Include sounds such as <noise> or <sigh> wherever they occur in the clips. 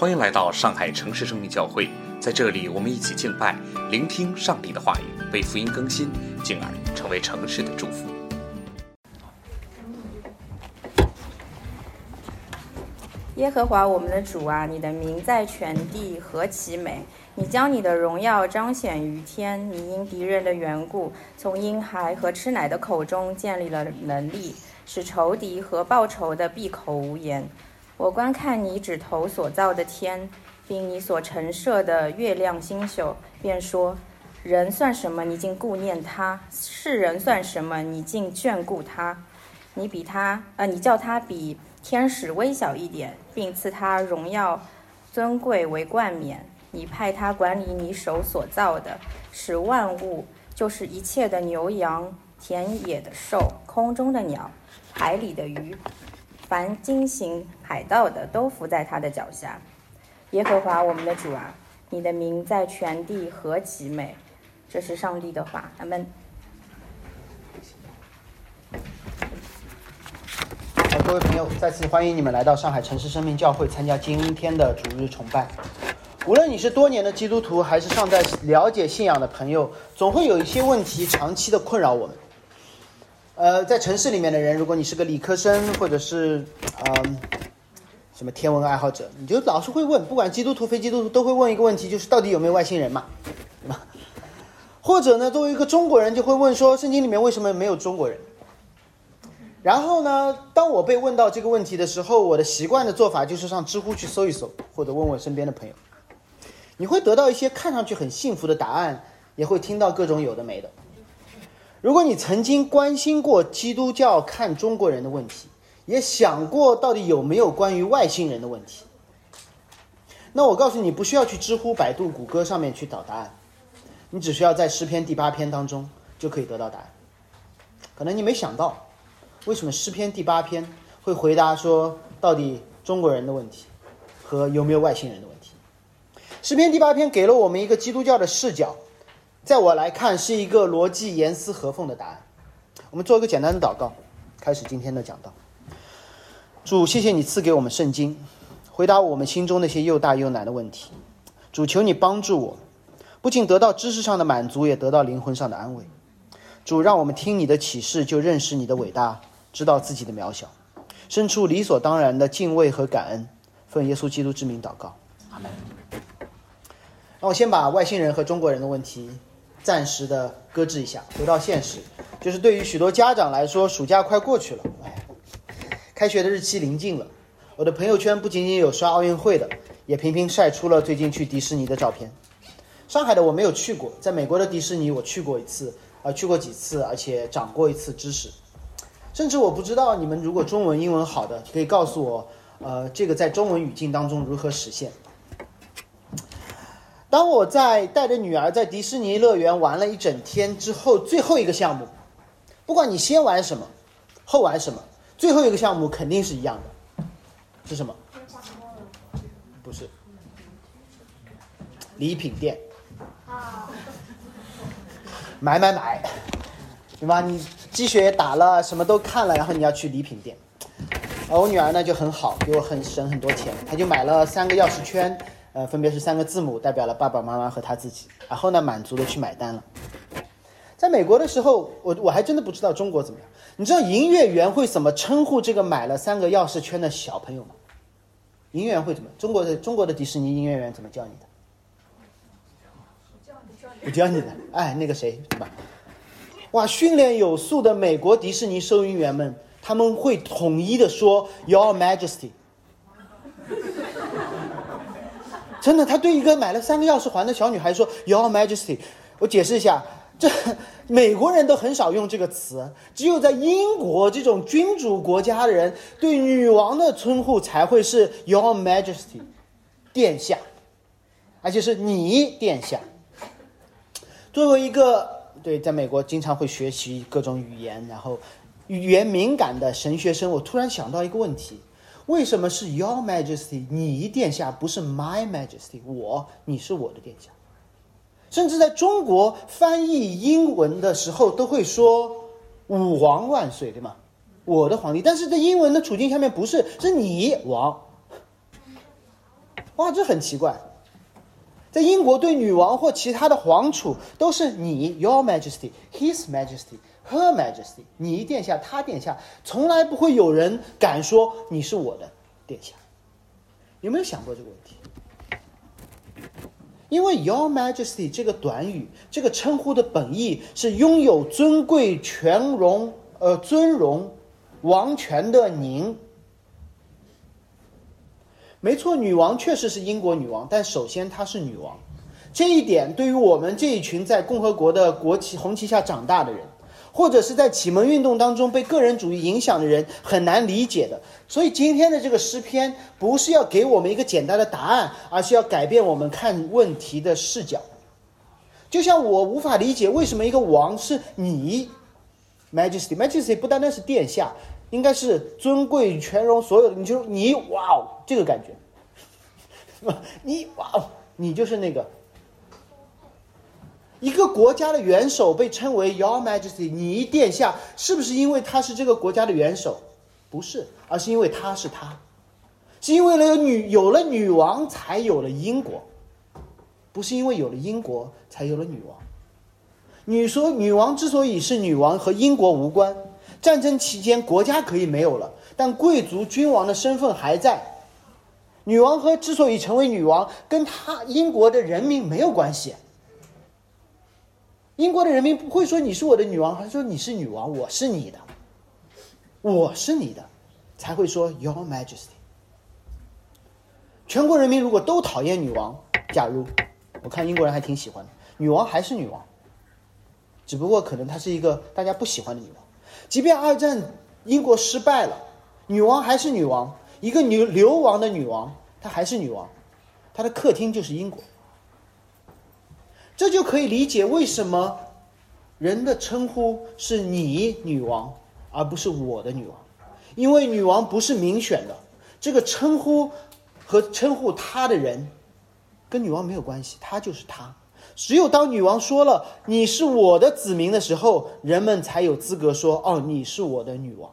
欢迎来到上海城市生命教会，在这里，我们一起敬拜，聆听上帝的话语，被福音更新，进而成为城市的祝福。耶和华我们的主啊，你的名在全地何其美！你将你的荣耀彰显于天，你因敌人的缘故，从婴孩和吃奶的口中建立了能力，使仇敌和报仇的闭口无言。我观看你指头所造的天，并你所陈设的月亮星宿，便说：人算什么？你竟顾念他；世人算什么？你竟眷顾他？你比他，呃，你叫他比天使微小一点，并赐他荣耀、尊贵为冠冕。你派他管理你手所造的，使万物，就是一切的牛羊、田野的兽、空中的鸟、海里的鱼。凡经行海盗的，都伏在他的脚下。耶和华我们的主啊，你的名在全地何其美！这是上帝的话，阿门。好，各位朋友，再次欢迎你们来到上海城市生命教会参加今天的主日崇拜。无论你是多年的基督徒，还是尚在了解信仰的朋友，总会有一些问题长期的困扰我们。呃，在城市里面的人，如果你是个理科生，或者是嗯什么天文爱好者，你就老是会问，不管基督徒非基督徒都会问一个问题，就是到底有没有外星人嘛，对吧？或者呢，作为一个中国人，就会问说，圣经里面为什么没有中国人？然后呢，当我被问到这个问题的时候，我的习惯的做法就是上知乎去搜一搜，或者问问身边的朋友，你会得到一些看上去很幸福的答案，也会听到各种有的没的。如果你曾经关心过基督教看中国人的问题，也想过到底有没有关于外星人的问题，那我告诉你，不需要去知乎、百度、谷歌上面去找答案，你只需要在诗篇第八篇当中就可以得到答案。可能你没想到，为什么诗篇第八篇会回答说到底中国人的问题和有没有外星人的问题？诗篇第八篇给了我们一个基督教的视角。在我来看，是一个逻辑严丝合缝的答案。我们做一个简单的祷告，开始今天的讲道。主，谢谢你赐给我们圣经，回答我们心中那些又大又难的问题。主，求你帮助我，不仅得到知识上的满足，也得到灵魂上的安慰。主，让我们听你的启示，就认识你的伟大，知道自己的渺小，生出理所当然的敬畏和感恩。奉耶稣基督之名祷告，阿门。让我先把外星人和中国人的问题。暂时的搁置一下，回到现实，就是对于许多家长来说，暑假快过去了，哎，开学的日期临近了。我的朋友圈不仅仅有刷奥运会的，也频频晒出了最近去迪士尼的照片。上海的我没有去过，在美国的迪士尼我去过一次，啊，去过几次，而且长过一次知识。甚至我不知道你们如果中文、英文好的，可以告诉我，呃，这个在中文语境当中如何实现。当我在带着女儿在迪士尼乐园玩了一整天之后，最后一个项目，不管你先玩什么，后玩什么，最后一个项目肯定是一样的，是什么？不是，礼品店。买买买，对吧？你鸡血也打了，什么都看了，然后你要去礼品店。而我女儿呢就很好，给我很省很多钱，她就买了三个钥匙圈。呃，分别是三个字母，代表了爸爸妈妈和他自己。然后呢，满足的去买单了。在美国的时候，我我还真的不知道中国怎么样。你知道营业员会怎么称呼这个买了三个钥匙圈的小朋友吗？营业员会怎么？中国的中国的迪士尼营业员怎么叫你的？我教你的。哎，那个谁，对吧？哇，训练有素的美国迪士尼收银员们，他们会统一的说 “Your Majesty”。真的，他对一个买了三个钥匙环的小女孩说：“Your Majesty。”我解释一下，这 <laughs> 美国人都很少用这个词，只有在英国这种君主国家的人，对女王的称呼才会是 “Your Majesty”，殿下，而且是你殿下。作为一个对在美国经常会学习各种语言，然后语言敏感的神学生，我突然想到一个问题。为什么是 Your Majesty？你殿下不是 My Majesty？我，你是我的殿下。甚至在中国翻译英文的时候，都会说“吾皇万岁”，对吗？我的皇帝。但是在英文的处境下面，不是，是你王。哇，这很奇怪。在英国，对女王或其他的皇储都是你 Your Majesty、His Majesty、Her Majesty，你殿下、他殿下，从来不会有人敢说你是我的殿下。有没有想过这个问题？因为 Your Majesty 这个短语，这个称呼的本意是拥有尊贵、权荣、呃尊荣、王权的您。没错，女王确实是英国女王，但首先她是女王，这一点对于我们这一群在共和国的国旗红旗下长大的人，或者是在启蒙运动当中被个人主义影响的人很难理解的。所以今天的这个诗篇不是要给我们一个简单的答案，而是要改变我们看问题的视角。就像我无法理解为什么一个王是你，Majesty，Majesty 不单单是殿下。应该是尊贵、权荣，所有的，你就你哇哦，这个感觉，<laughs> 你哇哦，你就是那个一个国家的元首，被称为 Your Majesty，你殿下，是不是因为他是这个国家的元首？不是，而是因为他是他，是因为了有女有了女王才有了英国，不是因为有了英国才有了女王。女说女王之所以是女王，和英国无关。战争期间，国家可以没有了，但贵族君王的身份还在。女王和之所以成为女王，跟她英国的人民没有关系。英国的人民不会说你是我的女王，他说你是女王，我是你的，我是你的，才会说 Your Majesty。全国人民如果都讨厌女王，假如我看英国人还挺喜欢的，女王还是女王，只不过可能她是一个大家不喜欢的女王。即便二战英国失败了，女王还是女王，一个女流亡的女王，她还是女王，她的客厅就是英国。这就可以理解为什么人的称呼是你女王，而不是我的女王，因为女王不是民选的，这个称呼和称呼她的人跟女王没有关系，她就是她。只有当女王说了“你是我的子民”的时候，人们才有资格说：“哦，你是我的女王。”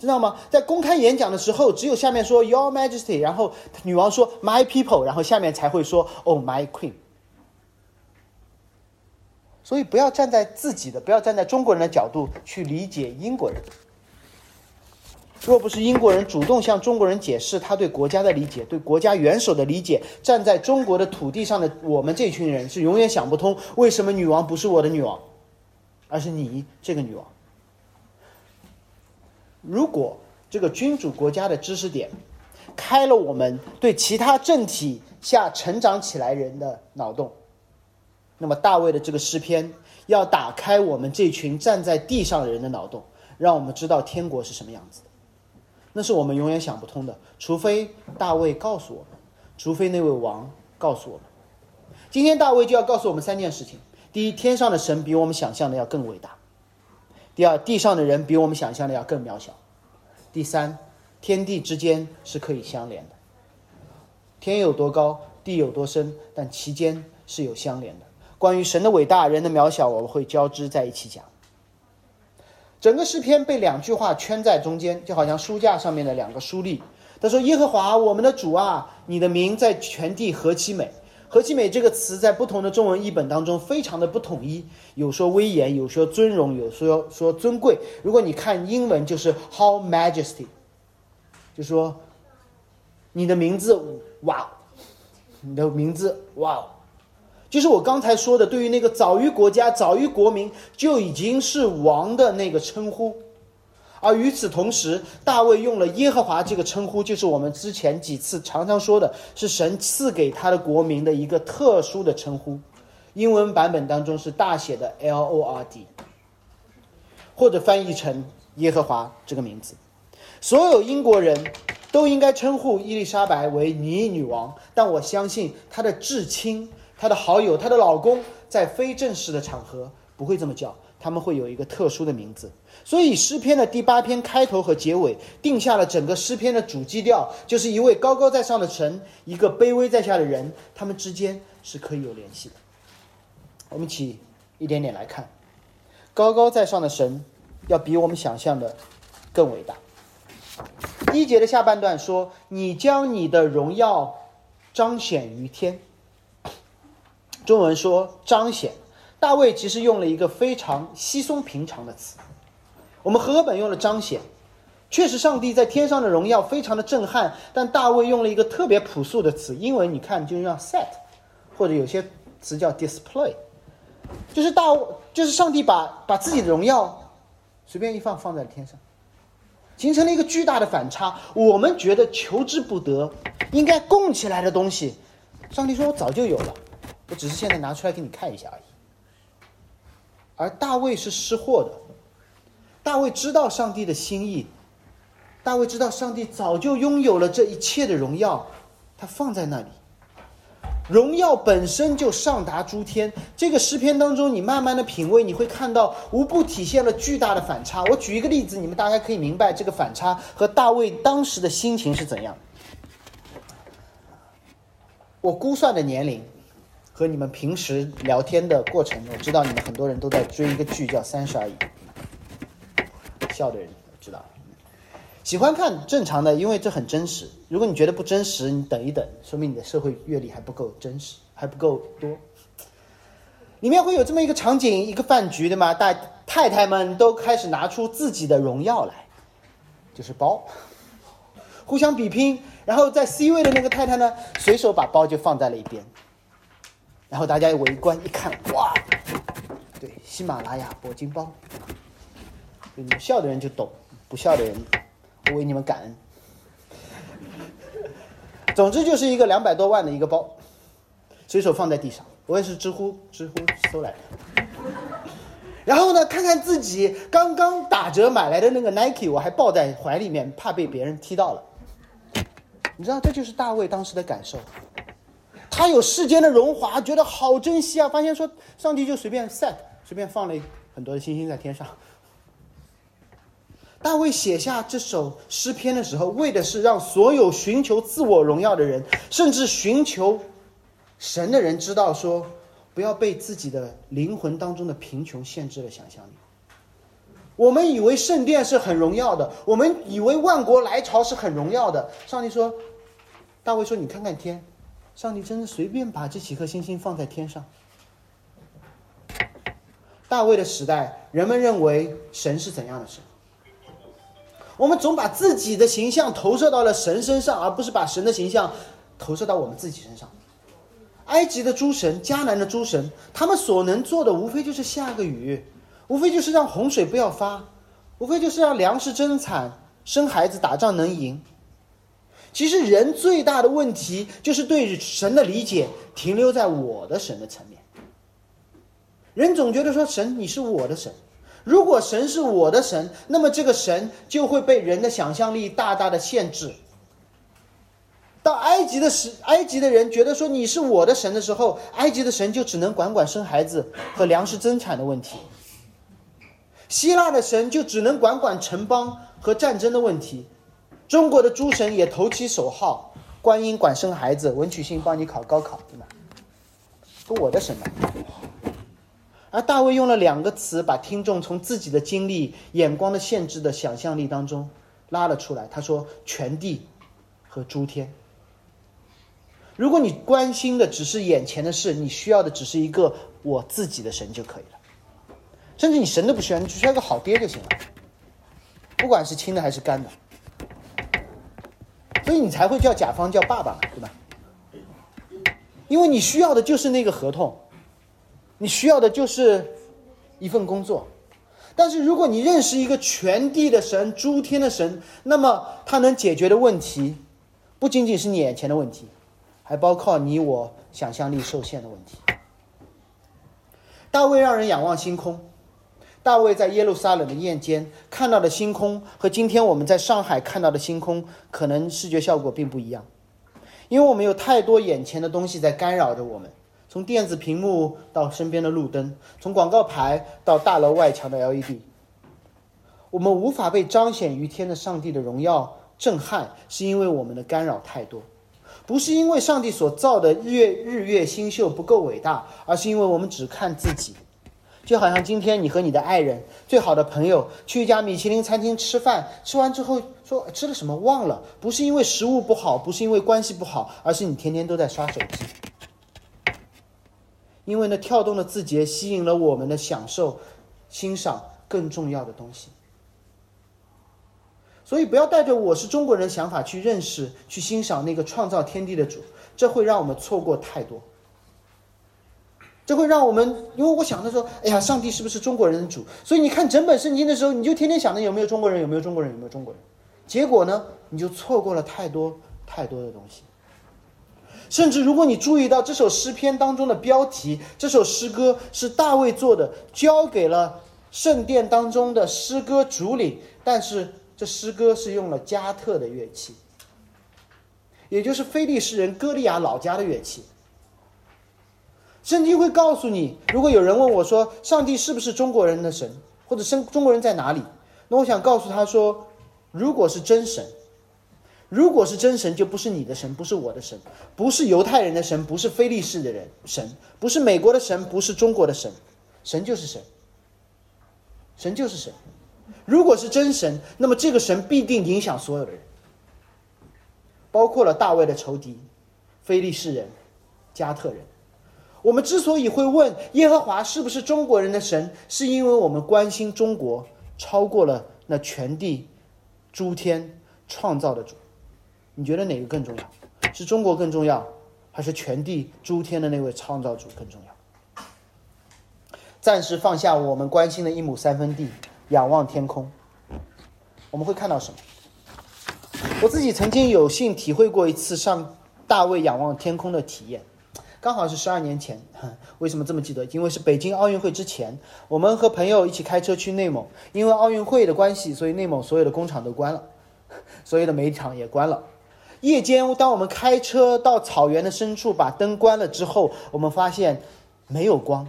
知道吗？在公开演讲的时候，只有下面说 “Your Majesty”，然后女王说 “My people”，然后下面才会说 “Oh, my queen”。所以，不要站在自己的，不要站在中国人的角度去理解英国人。若不是英国人主动向中国人解释他对国家的理解、对国家元首的理解，站在中国的土地上的我们这群人是永远想不通为什么女王不是我的女王，而是你这个女王。如果这个君主国家的知识点开了我们对其他政体下成长起来人的脑洞，那么大卫的这个诗篇要打开我们这群站在地上的人的脑洞，让我们知道天国是什么样子的。那是我们永远想不通的，除非大卫告诉我们，除非那位王告诉我们。今天大卫就要告诉我们三件事情：第一，天上的神比我们想象的要更伟大；第二，地上的人比我们想象的要更渺小；第三，天地之间是可以相连的。天有多高，地有多深，但其间是有相连的。关于神的伟大，人的渺小，我们会交织在一起讲。整个诗篇被两句话圈在中间，就好像书架上面的两个书立。他说：“耶和华我们的主啊，你的名在全地何其美！何其美这个词在不同的中文译本当中非常的不统一，有说威严，有说尊荣，有说说尊贵。如果你看英文，就是 How Majesty，就说你的名字，哇，你的名字，哇。”就是我刚才说的，对于那个早于国家、早于国民就已经是王的那个称呼，而与此同时，大卫用了耶和华这个称呼，就是我们之前几次常常说的，是神赐给他的国民的一个特殊的称呼。英文版本当中是大写的 L O R D，或者翻译成耶和华这个名字。所有英国人都应该称呼伊丽莎白为你女王，但我相信她的至亲。她的好友，她的老公，在非正式的场合不会这么叫，他们会有一个特殊的名字。所以诗篇的第八篇开头和结尾定下了整个诗篇的主基调，就是一位高高在上的神，一个卑微在下的人，他们之间是可以有联系的。我们一起一点点来看，高高在上的神要比我们想象的更伟大。第一节的下半段说：“你将你的荣耀彰显于天。中文说彰显，大卫其实用了一个非常稀松平常的词。我们和合本用了彰显，确实上帝在天上的荣耀非常的震撼，但大卫用了一个特别朴素的词，英文你看就叫 set，或者有些词叫 display，就是大就是上帝把把自己的荣耀随便一放放在了天上。形成了一个巨大的反差。我们觉得求之不得，应该供起来的东西，上帝说：“我早就有了，我只是现在拿出来给你看一下而已。”而大卫是失货的，大卫知道上帝的心意，大卫知道上帝早就拥有了这一切的荣耀，他放在那里。荣耀本身就上达诸天。这个诗篇当中，你慢慢的品味，你会看到无不体现了巨大的反差。我举一个例子，你们大概可以明白这个反差和大卫当时的心情是怎样。我估算的年龄和你们平时聊天的过程，我知道你们很多人都在追一个剧叫《三十而已》，笑的人知道。喜欢看正常的，因为这很真实。如果你觉得不真实，你等一等，说明你的社会阅历还不够真实，还不够多。里面会有这么一个场景，一个饭局，对吗？大太太们都开始拿出自己的荣耀来，就是包，互相比拼。然后在 C 位的那个太太呢，随手把包就放在了一边。然后大家围观一看，哇，对，喜马拉雅铂金包。你笑的人就懂，不笑的人。我为你们感恩。总之就是一个两百多万的一个包，随手放在地上。我也是知乎知乎搜来的。然后呢，看看自己刚刚打折买来的那个 Nike，我还抱在怀里面，怕被别人踢到了。你知道，这就是大卫当时的感受。他有世间的荣华，觉得好珍惜啊。发现说，上帝就随便 set，随便放了很多的星星在天上。大卫写下这首诗篇的时候，为的是让所有寻求自我荣耀的人，甚至寻求神的人知道，说不要被自己的灵魂当中的贫穷限制了想象力。我们以为圣殿是很荣耀的，我们以为万国来朝是很荣耀的。上帝说：“大卫说，你看看天，上帝真的随便把这几颗星星放在天上。”大卫的时代，人们认为神是怎样的神？我们总把自己的形象投射到了神身上，而不是把神的形象投射到我们自己身上。埃及的诸神、迦南的诸神，他们所能做的无非就是下个雨，无非就是让洪水不要发，无非就是让粮食增产、生孩子、打仗能赢。其实人最大的问题就是对神的理解停留在我的神的层面。人总觉得说神，你是我的神。如果神是我的神，那么这个神就会被人的想象力大大的限制。到埃及的时，埃及的人觉得说你是我的神的时候，埃及的神就只能管管生孩子和粮食增产的问题。希腊的神就只能管管城邦和战争的问题。中国的诸神也投其所好，观音管生孩子，文曲星帮你考高考，对吗？跟我的神呢？而大卫用了两个词，把听众从自己的经历、眼光的限制的想象力当中拉了出来。他说：“全地和诸天。”如果你关心的只是眼前的事，你需要的只是一个我自己的神就可以了。甚至你神都不需要，你只需要个好爹就行了，不管是亲的还是干的。所以你才会叫甲方叫爸爸，对吧？因为你需要的就是那个合同。你需要的就是一份工作，但是如果你认识一个全地的神、诸天的神，那么他能解决的问题，不仅仅是你眼前的问题，还包括你我想象力受限的问题。大卫让人仰望星空，大卫在耶路撒冷的夜间看到的星空，和今天我们在上海看到的星空，可能视觉效果并不一样，因为我们有太多眼前的东西在干扰着我们。从电子屏幕到身边的路灯，从广告牌到大楼外墙的 LED，我们无法被彰显于天的上帝的荣耀震撼，是因为我们的干扰太多，不是因为上帝所造的日月日月星宿不够伟大，而是因为我们只看自己，就好像今天你和你的爱人、最好的朋友去一家米其林餐厅吃饭，吃完之后说吃了什么忘了，不是因为食物不好，不是因为关系不好，而是你天天都在刷手机。因为那跳动的字节吸引了我们的享受、欣赏更重要的东西。所以不要带着我是中国人想法去认识、去欣赏那个创造天地的主，这会让我们错过太多。这会让我们，因为我想的说，哎呀，上帝是不是中国人的主？所以你看整本圣经的时候，你就天天想着有没有中国人，有没有中国人，有没有中国人。结果呢，你就错过了太多太多的东西。甚至如果你注意到这首诗篇当中的标题，这首诗歌是大卫做的，交给了圣殿当中的诗歌主领，但是这诗歌是用了加特的乐器，也就是非利士人歌利亚老家的乐器。圣经会告诉你，如果有人问我说上帝是不是中国人的神，或者生中国人在哪里，那我想告诉他说，如果是真神，如果是真神，就不是你的神，不是我的神，不是犹太人的神，不是非利士的人神，不是美国的神，不是中国的神，神就是神，神就是神。如果是真神，那么这个神必定影响所有的人，包括了大卫的仇敌，非利士人、加特人。我们之所以会问耶和华是不是中国人的神，是因为我们关心中国超过了那全地诸天创造的主。你觉得哪个更重要？是中国更重要，还是全地诸天的那位创造主更重要？暂时放下我们关心的一亩三分地，仰望天空，我们会看到什么？我自己曾经有幸体会过一次上大卫仰望天空的体验。刚好是十二年前，为什么这么记得？因为是北京奥运会之前，我们和朋友一起开车去内蒙，因为奥运会的关系，所以内蒙所有的工厂都关了，<laughs> 所有的煤厂也关了。夜间，当我们开车到草原的深处，把灯关了之后，我们发现没有光，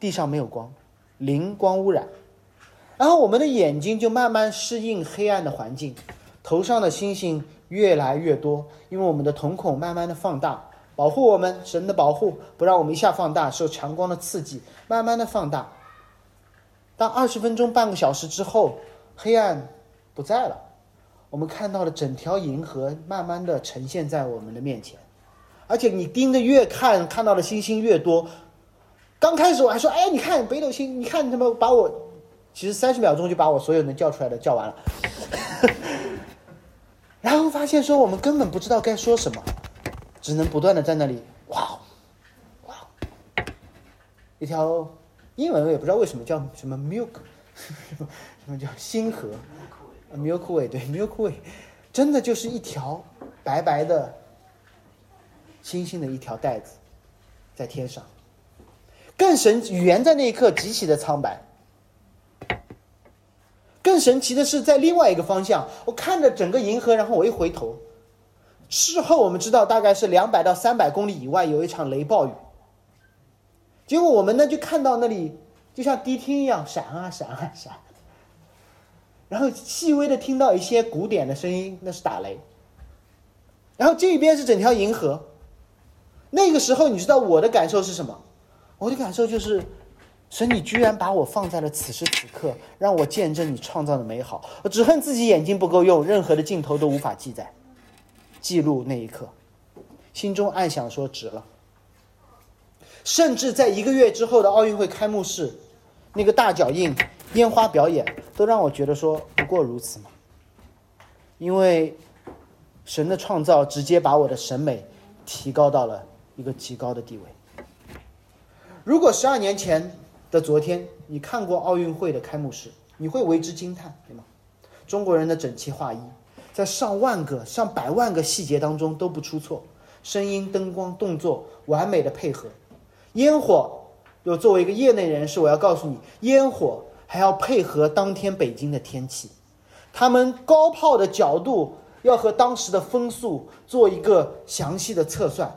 地上没有光，零光污染。然后我们的眼睛就慢慢适应黑暗的环境，头上的星星越来越多，因为我们的瞳孔慢慢的放大。保护我们，神的保护不让我们一下放大，受强光的刺激，慢慢的放大。当二十分钟、半个小时之后，黑暗不在了，我们看到了整条银河慢慢的呈现在我们的面前，而且你盯着越看，看到的星星越多。刚开始我还说，哎，你看北斗星，你看你他妈把我，其实三十秒钟就把我所有能叫出来的叫完了，<laughs> 然后发现说我们根本不知道该说什么。只能不断的在那里，哇，哇，一条英文我也不知道为什么叫什么 milk，什么什么叫星河，milk way 对 milk way，真的就是一条白白的星星的一条带子，在天上。更神语言在那一刻极其的苍白。更神奇的是，在另外一个方向，我看着整个银河，然后我一回头。事后我们知道，大概是两百到三百公里以外有一场雷暴雨。结果我们呢就看到那里就像迪厅一样闪啊闪啊闪，然后细微的听到一些鼓点的声音，那是打雷。然后这边是整条银河。那个时候你知道我的感受是什么？我的感受就是，神你居然把我放在了此时此刻，让我见证你创造的美好。我只恨自己眼睛不够用，任何的镜头都无法记载。记录那一刻，心中暗想说值了。甚至在一个月之后的奥运会开幕式，那个大脚印、烟花表演，都让我觉得说不过如此嘛。因为神的创造直接把我的审美提高到了一个极高的地位。如果十二年前的昨天你看过奥运会的开幕式，你会为之惊叹，对吗？中国人的整齐划一。在上万个、上百万个细节当中都不出错，声音、灯光、动作完美的配合，烟火又作为一个业内人士，我要告诉你，烟火还要配合当天北京的天气，他们高炮的角度要和当时的风速做一个详细的测算，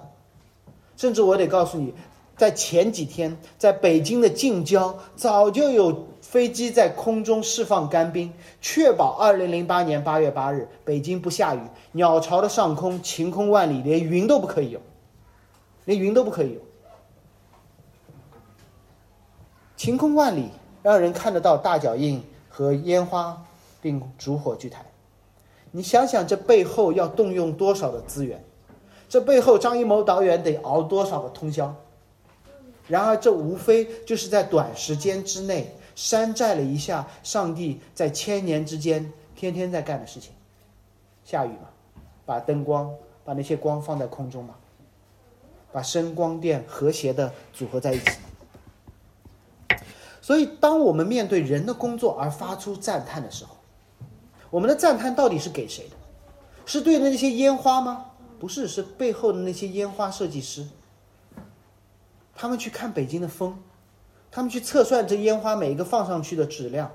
甚至我得告诉你，在前几天，在北京的近郊早就有。飞机在空中释放干冰，确保二零零八年八月八日北京不下雨。鸟巢的上空晴空万里，连云都不可以有，连云都不可以有。晴空万里，让人看得到大脚印和烟花，并烛火炬台。你想想，这背后要动用多少的资源？这背后张艺谋导演得熬多少个通宵？然而，这无非就是在短时间之内山寨了一下上帝在千年之间天天在干的事情。下雨嘛，把灯光把那些光放在空中嘛，把声光电和谐的组合在一起。所以，当我们面对人的工作而发出赞叹的时候，我们的赞叹到底是给谁的？是对的那些烟花吗？不是，是背后的那些烟花设计师。他们去看北京的风，他们去测算这烟花每一个放上去的质量，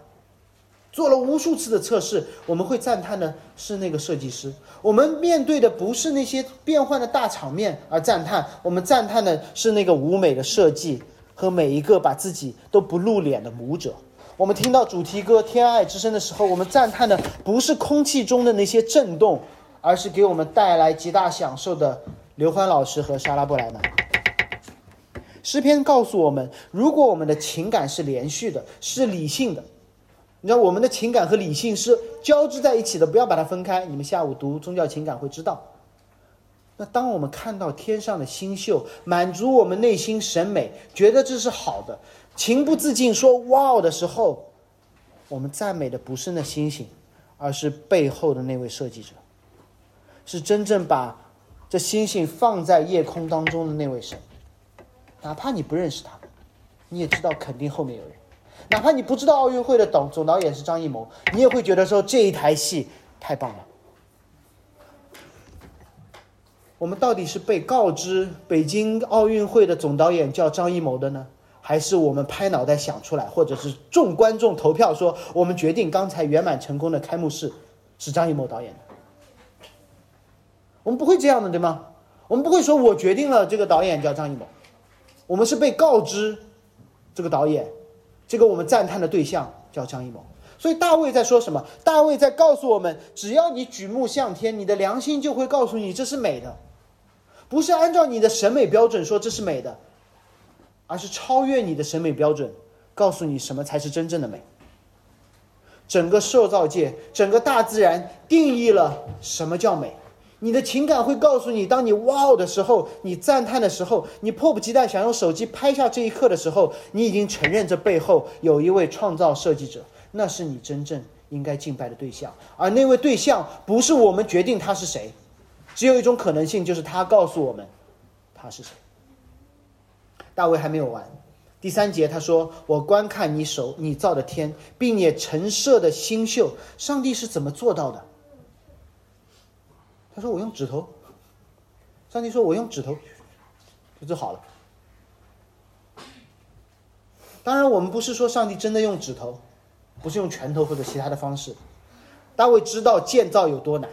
做了无数次的测试。我们会赞叹的是那个设计师。我们面对的不是那些变幻的大场面而赞叹，我们赞叹的是那个舞美的设计和每一个把自己都不露脸的舞者。我们听到主题歌《天爱之声》的时候，我们赞叹的不是空气中的那些震动，而是给我们带来极大享受的刘欢老师和莎拉布莱曼。诗篇告诉我们，如果我们的情感是连续的，是理性的，你知道我们的情感和理性是交织在一起的，不要把它分开。你们下午读宗教情感会知道。那当我们看到天上的星宿，满足我们内心审美，觉得这是好的，情不自禁说“哇”的时候，我们赞美的不是那星星，而是背后的那位设计者，是真正把这星星放在夜空当中的那位神。哪怕你不认识他，你也知道肯定后面有人。哪怕你不知道奥运会的总总导演是张艺谋，你也会觉得说这一台戏太棒了。我们到底是被告知北京奥运会的总导演叫张艺谋的呢，还是我们拍脑袋想出来，或者是众观众投票说我们决定刚才圆满成功的开幕式是张艺谋导演的？我们不会这样的，对吗？我们不会说我决定了这个导演叫张艺谋。我们是被告知，这个导演，这个我们赞叹的对象叫张艺谋。所以大卫在说什么？大卫在告诉我们：只要你举目向天，你的良心就会告诉你这是美的，不是按照你的审美标准说这是美的，而是超越你的审美标准，告诉你什么才是真正的美。整个受造界，整个大自然定义了什么叫美。你的情感会告诉你，当你哇哦的时候，你赞叹的时候，你迫不及待想用手机拍下这一刻的时候，你已经承认这背后有一位创造设计者，那是你真正应该敬拜的对象。而那位对象不是我们决定他是谁，只有一种可能性，就是他告诉我们他是谁。大卫还没有完，第三节他说：“我观看你手你造的天，并也陈设的星宿，上帝是怎么做到的？”他说：“我用指头。”上帝说：“我用指头，就就好了。”当然，我们不是说上帝真的用指头，不是用拳头或者其他的方式。大卫知道建造有多难，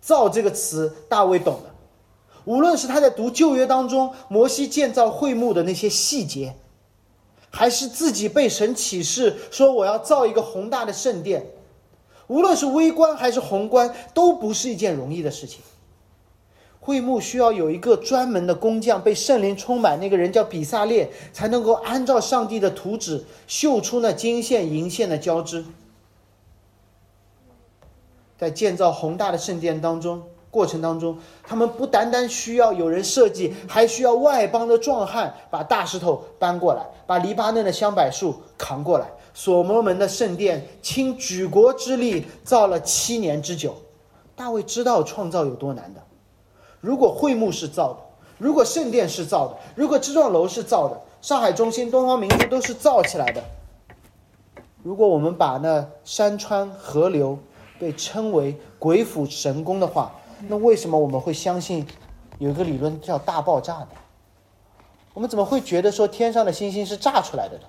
造这个词大卫懂的。无论是他在读旧约当中摩西建造会幕的那些细节，还是自己被神启示说我要造一个宏大的圣殿。无论是微观还是宏观，都不是一件容易的事情。会幕需要有一个专门的工匠，被圣灵充满，那个人叫比萨列，才能够按照上帝的图纸绣出那金线银线的交织。在建造宏大的圣殿当中过程当中，他们不单单需要有人设计，还需要外邦的壮汉把大石头搬过来，把黎巴嫩的香柏树扛过来。所罗门的圣殿倾举国之力造了七年之久，大卫知道创造有多难的。如果会幕是造的，如果圣殿是造的，如果这幢楼是造的，上海中心、东方明珠都是造起来的。如果我们把那山川河流被称为鬼斧神工的话，那为什么我们会相信有一个理论叫大爆炸呢？我们怎么会觉得说天上的星星是炸出来的呢？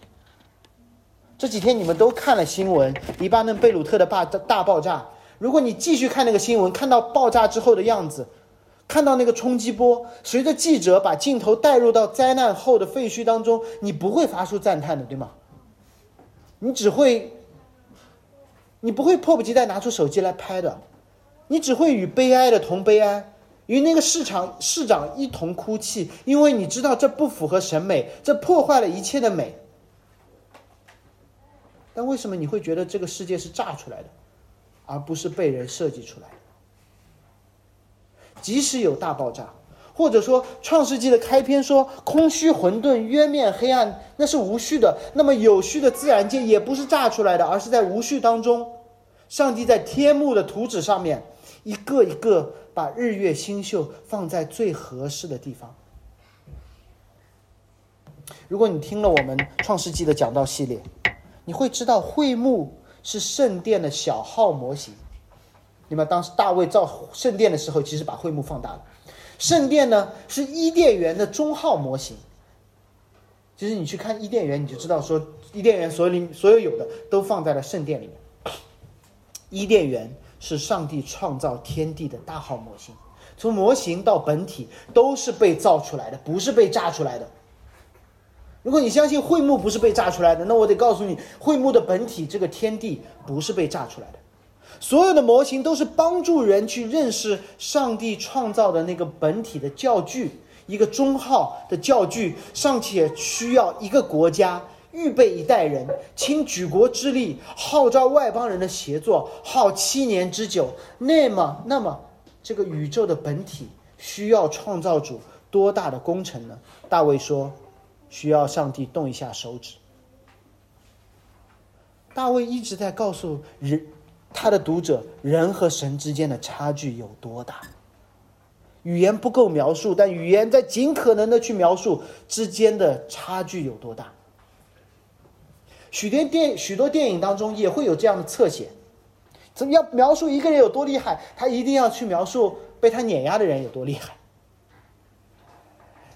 这几天你们都看了新闻，黎巴嫩贝鲁特的大大爆炸。如果你继续看那个新闻，看到爆炸之后的样子，看到那个冲击波，随着记者把镜头带入到灾难后的废墟当中，你不会发出赞叹的，对吗？你只会，你不会迫不及待拿出手机来拍的，你只会与悲哀的同悲哀，与与那个市场市长一同哭泣，因为你知道这不符合审美，这破坏了一切的美。但为什么你会觉得这个世界是炸出来的，而不是被人设计出来的？即使有大爆炸，或者说《创世纪》的开篇说空虚混沌、渊面黑暗，那是无序的。那么有序的自然界也不是炸出来的，而是在无序当中，上帝在天幕的图纸上面一个一个把日月星宿放在最合适的地方。如果你听了我们《创世纪》的讲道系列，你会知道会幕是圣殿的小号模型。那么当时大卫造圣殿的时候，其实把会幕放大了。圣殿呢是伊甸园的中号模型。其实你去看伊甸园，你就知道说伊甸园所有里所有有的都放在了圣殿里面。伊甸园是上帝创造天地的大号模型，从模型到本体都是被造出来的，不是被炸出来的。如果你相信会幕不是被炸出来的，那我得告诉你，会幕的本体这个天地不是被炸出来的。所有的模型都是帮助人去认识上帝创造的那个本体的教具，一个中号的教具，尚且需要一个国家预备一代人，倾举国之力，号召外邦人的协作，耗七年之久。那么，那么这个宇宙的本体需要创造主多大的工程呢？大卫说。需要上帝动一下手指。大卫一直在告诉人，他的读者，人和神之间的差距有多大。语言不够描述，但语言在尽可能的去描述之间的差距有多大。许多电许多电影当中也会有这样的侧写，怎么要描述一个人有多厉害，他一定要去描述被他碾压的人有多厉害。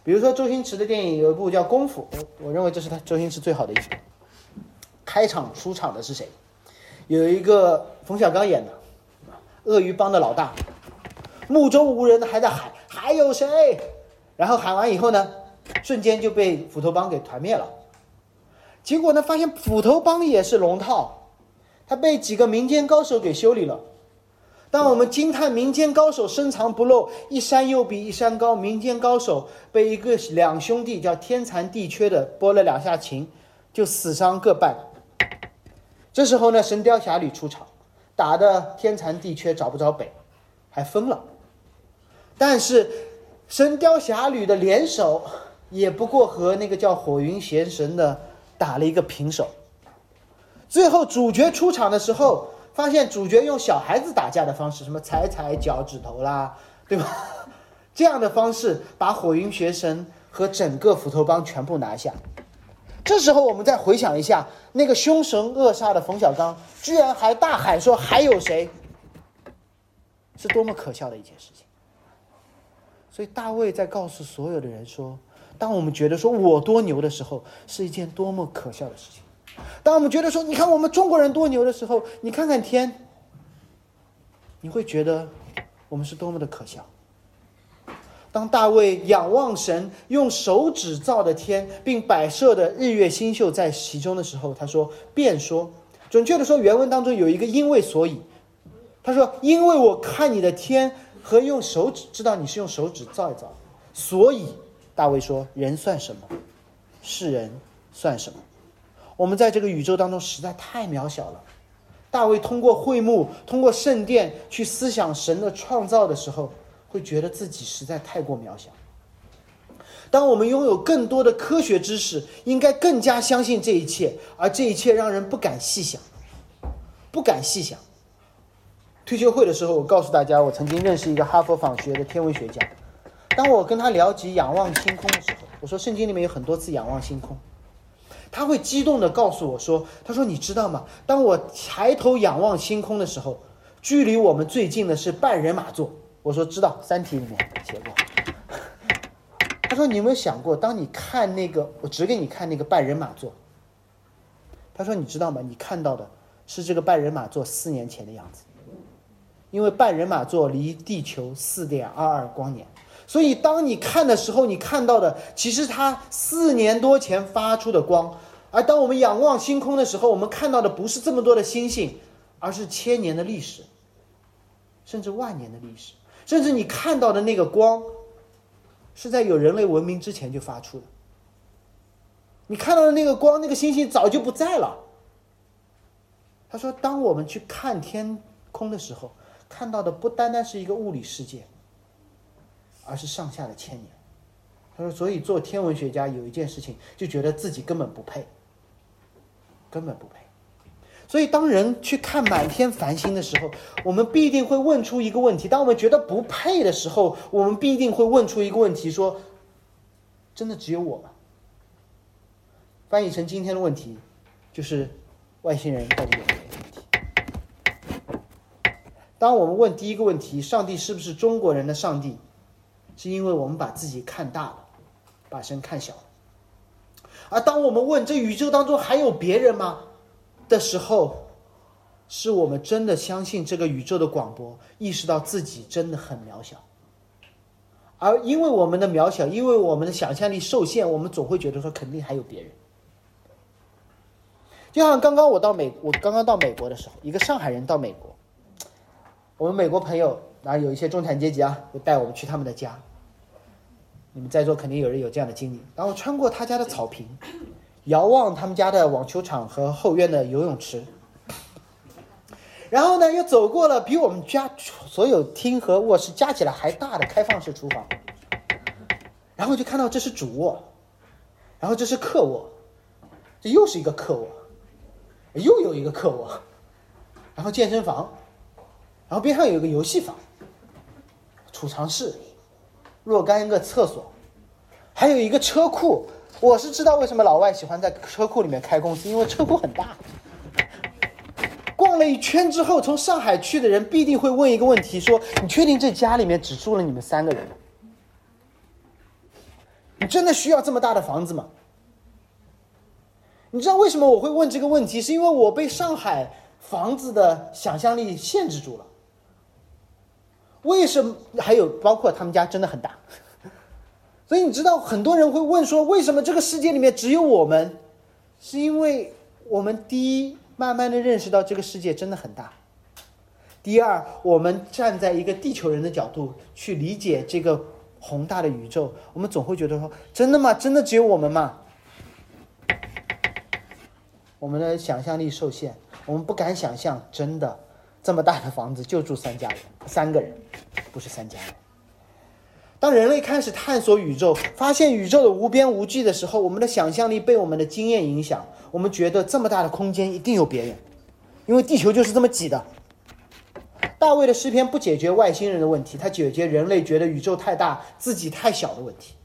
比如说周星驰的电影有一部叫《功夫》，我我认为这是他周星驰最好的一部。开场出场的是谁？有一个冯小刚演的，鳄鱼帮的老大，目中无人的还在喊还有谁？然后喊完以后呢，瞬间就被斧头帮给团灭了。结果呢，发现斧头帮也是龙套，他被几个民间高手给修理了。当我们惊叹民间高手深藏不露，一山又比一山高。民间高手被一个两兄弟叫天残地缺的拨了两下琴，就死伤各半。这时候呢，神雕侠侣出场，打的天残地缺找不着北，还疯了。但是神雕侠侣的联手也不过和那个叫火云邪神的打了一个平手。最后主角出场的时候。发现主角用小孩子打架的方式，什么踩踩脚趾头啦，对吧？这样的方式把火云邪神和整个斧头帮全部拿下。这时候我们再回想一下，那个凶神恶煞的冯小刚，居然还大喊说还有谁？是多么可笑的一件事情。所以大卫在告诉所有的人说，当我们觉得说我多牛的时候，是一件多么可笑的事情。当我们觉得说，你看我们中国人多牛的时候，你看看天，你会觉得我们是多么的可笑。当大卫仰望神，用手指造的天，并摆设的日月星宿在其中的时候，他说：“便说，准确的说，原文当中有一个因为所以。他说：因为我看你的天和用手指知道你是用手指造一造，所以大卫说：人算什么？世人算什么？”我们在这个宇宙当中实在太渺小了。大卫通过会幕、通过圣殿去思想神的创造的时候，会觉得自己实在太过渺小。当我们拥有更多的科学知识，应该更加相信这一切，而这一切让人不敢细想，不敢细想。退休会的时候，我告诉大家，我曾经认识一个哈佛访学的天文学家。当我跟他聊及仰望星空的时候，我说圣经里面有很多次仰望星空。他会激动地告诉我说：“他说你知道吗？当我抬头仰望星空的时候，距离我们最近的是半人马座。”我说：“知道，《三体》里面写过。<laughs> ”他说：“你有没有想过，当你看那个，我指给你看那个半人马座。”他说：“你知道吗？你看到的是这个半人马座四年前的样子，因为半人马座离地球四点二二光年。”所以，当你看的时候，你看到的其实它四年多前发出的光；而当我们仰望星空的时候，我们看到的不是这么多的星星，而是千年的历史，甚至万年的历史。甚至你看到的那个光，是在有人类文明之前就发出的。你看到的那个光，那个星星早就不在了。他说：“当我们去看天空的时候，看到的不单单是一个物理世界，而是上下的千年。”他说：“所以做天文学家有一件事情，就觉得自己根本不配，根本不配。所以当人去看满天繁星的时候，我们必定会问出一个问题：当我们觉得不配的时候，我们必定会问出一个问题：说，真的只有我吗？”翻译成今天的问题，就是外星人到底有没有问题？当我们问第一个问题：上帝是不是中国人的上帝？是因为我们把自己看大了，把神看小了。而当我们问这宇宙当中还有别人吗的时候，是我们真的相信这个宇宙的广播，意识到自己真的很渺小。而因为我们的渺小，因为我们的想象力受限，我们总会觉得说肯定还有别人。就像刚刚我到美，我刚刚到美国的时候，一个上海人到美国，我们美国朋友，然后有一些中产阶级啊，就带我们去他们的家。你们在座肯定有人有这样的经历。然后穿过他家的草坪，遥望他们家的网球场和后院的游泳池，然后呢，又走过了比我们家所有厅和卧室加起来还大的开放式厨房，然后就看到这是主卧，然后这是客卧，这又是一个客卧。又有一个客卧，然后健身房，然后边上有个游戏房，储藏室，若干个厕所，还有一个车库。我是知道为什么老外喜欢在车库里面开公司，因为车库很大。逛了一圈之后，从上海去的人必定会问一个问题：说你确定这家里面只住了你们三个人？你真的需要这么大的房子吗？你知道为什么我会问这个问题？是因为我被上海房子的想象力限制住了。为什么？还有包括他们家真的很大，<laughs> 所以你知道很多人会问说，为什么这个世界里面只有我们？是因为我们第一，慢慢的认识到这个世界真的很大；第二，我们站在一个地球人的角度去理解这个宏大的宇宙，我们总会觉得说，真的吗？真的只有我们吗？我们的想象力受限，我们不敢想象，真的这么大的房子就住三家人，三个人，不是三家人。当人类开始探索宇宙，发现宇宙的无边无际的时候，我们的想象力被我们的经验影响，我们觉得这么大的空间一定有别人，因为地球就是这么挤的。大卫的诗篇不解决外星人的问题，他解决人类觉得宇宙太大、自己太小的问题，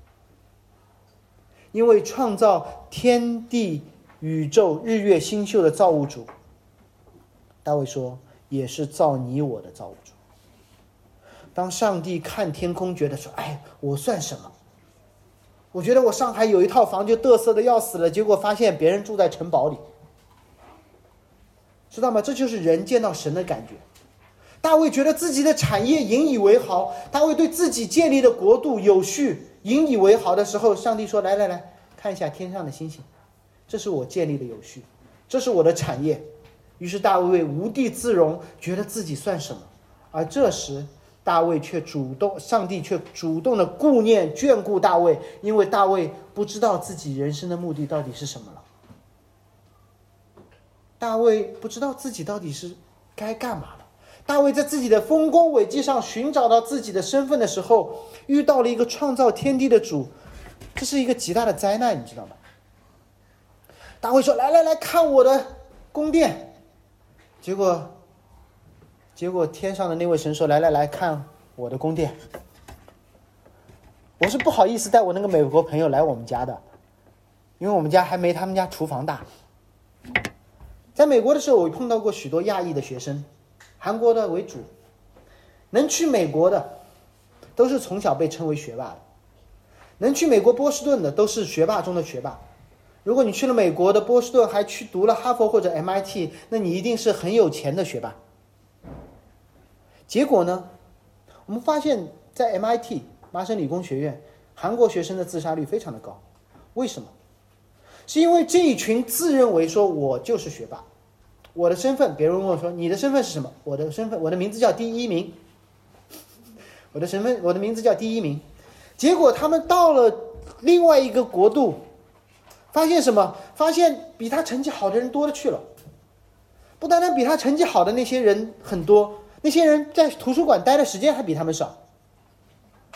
因为创造天地。宇宙日月星宿的造物主，大卫说，也是造你我的造物主。当上帝看天空，觉得说：“哎，我算什么？我觉得我上海有一套房就嘚瑟的要死了，结果发现别人住在城堡里，知道吗？这就是人见到神的感觉。大卫觉得自己的产业引以为豪，大卫对自己建立的国度有序引以为豪的时候，上帝说：“来来来看一下天上的星星。”这是我建立的有序，这是我的产业。于是大卫无地自容，觉得自己算什么？而这时，大卫却主动，上帝却主动的顾念、眷顾大卫，因为大卫不知道自己人生的目的到底是什么了。大卫不知道自己到底是该干嘛了。大卫在自己的丰功伟绩上寻找到自己的身份的时候，遇到了一个创造天地的主，这是一个极大的灾难，你知道吗？大卫说：“来来来看我的宫殿。”结果，结果天上的那位神说：“来来来看我的宫殿。”我是不好意思带我那个美国朋友来我们家的，因为我们家还没他们家厨房大。在美国的时候，我碰到过许多亚裔的学生，韩国的为主。能去美国的，都是从小被称为学霸的；能去美国波士顿的，都是学霸中的学霸。如果你去了美国的波士顿，还去读了哈佛或者 MIT，那你一定是很有钱的学霸。结果呢，我们发现，在 MIT 麻省理工学院，韩国学生的自杀率非常的高。为什么？是因为这一群自认为说我就是学霸，我的身份，别人问我说你的身份是什么？我的身份，我的名字叫第一名。我的身份，我的名字叫第一名。结果他们到了另外一个国度，发现什么？发现比他成绩好的人多了去了。不单单比他成绩好的那些人很多，那些人在图书馆待的时间还比他们少。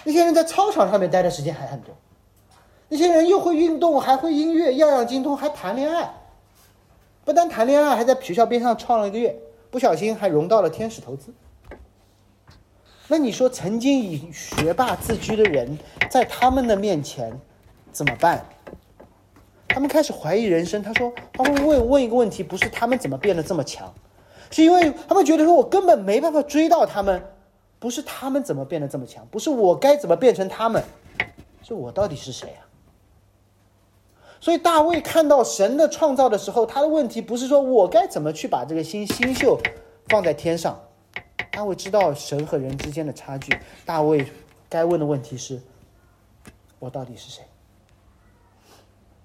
那些人在操场上面待的时间还很多。那些人又会运动，还会音乐，样样精通，还谈恋爱。不但谈恋爱，还在学校边上创了一个业，不小心还融到了天使投资。那你说，曾经以学霸自居的人，在他们的面前怎么办？他们开始怀疑人生。他说：“他们问问一个问题，不是他们怎么变得这么强，是因为他们觉得说，我根本没办法追到他们。不是他们怎么变得这么强，不是我该怎么变成他们，是我到底是谁啊？”所以大卫看到神的创造的时候，他的问题不是说我该怎么去把这个星星宿放在天上。大卫知道神和人之间的差距。大卫该问的问题是：我到底是谁？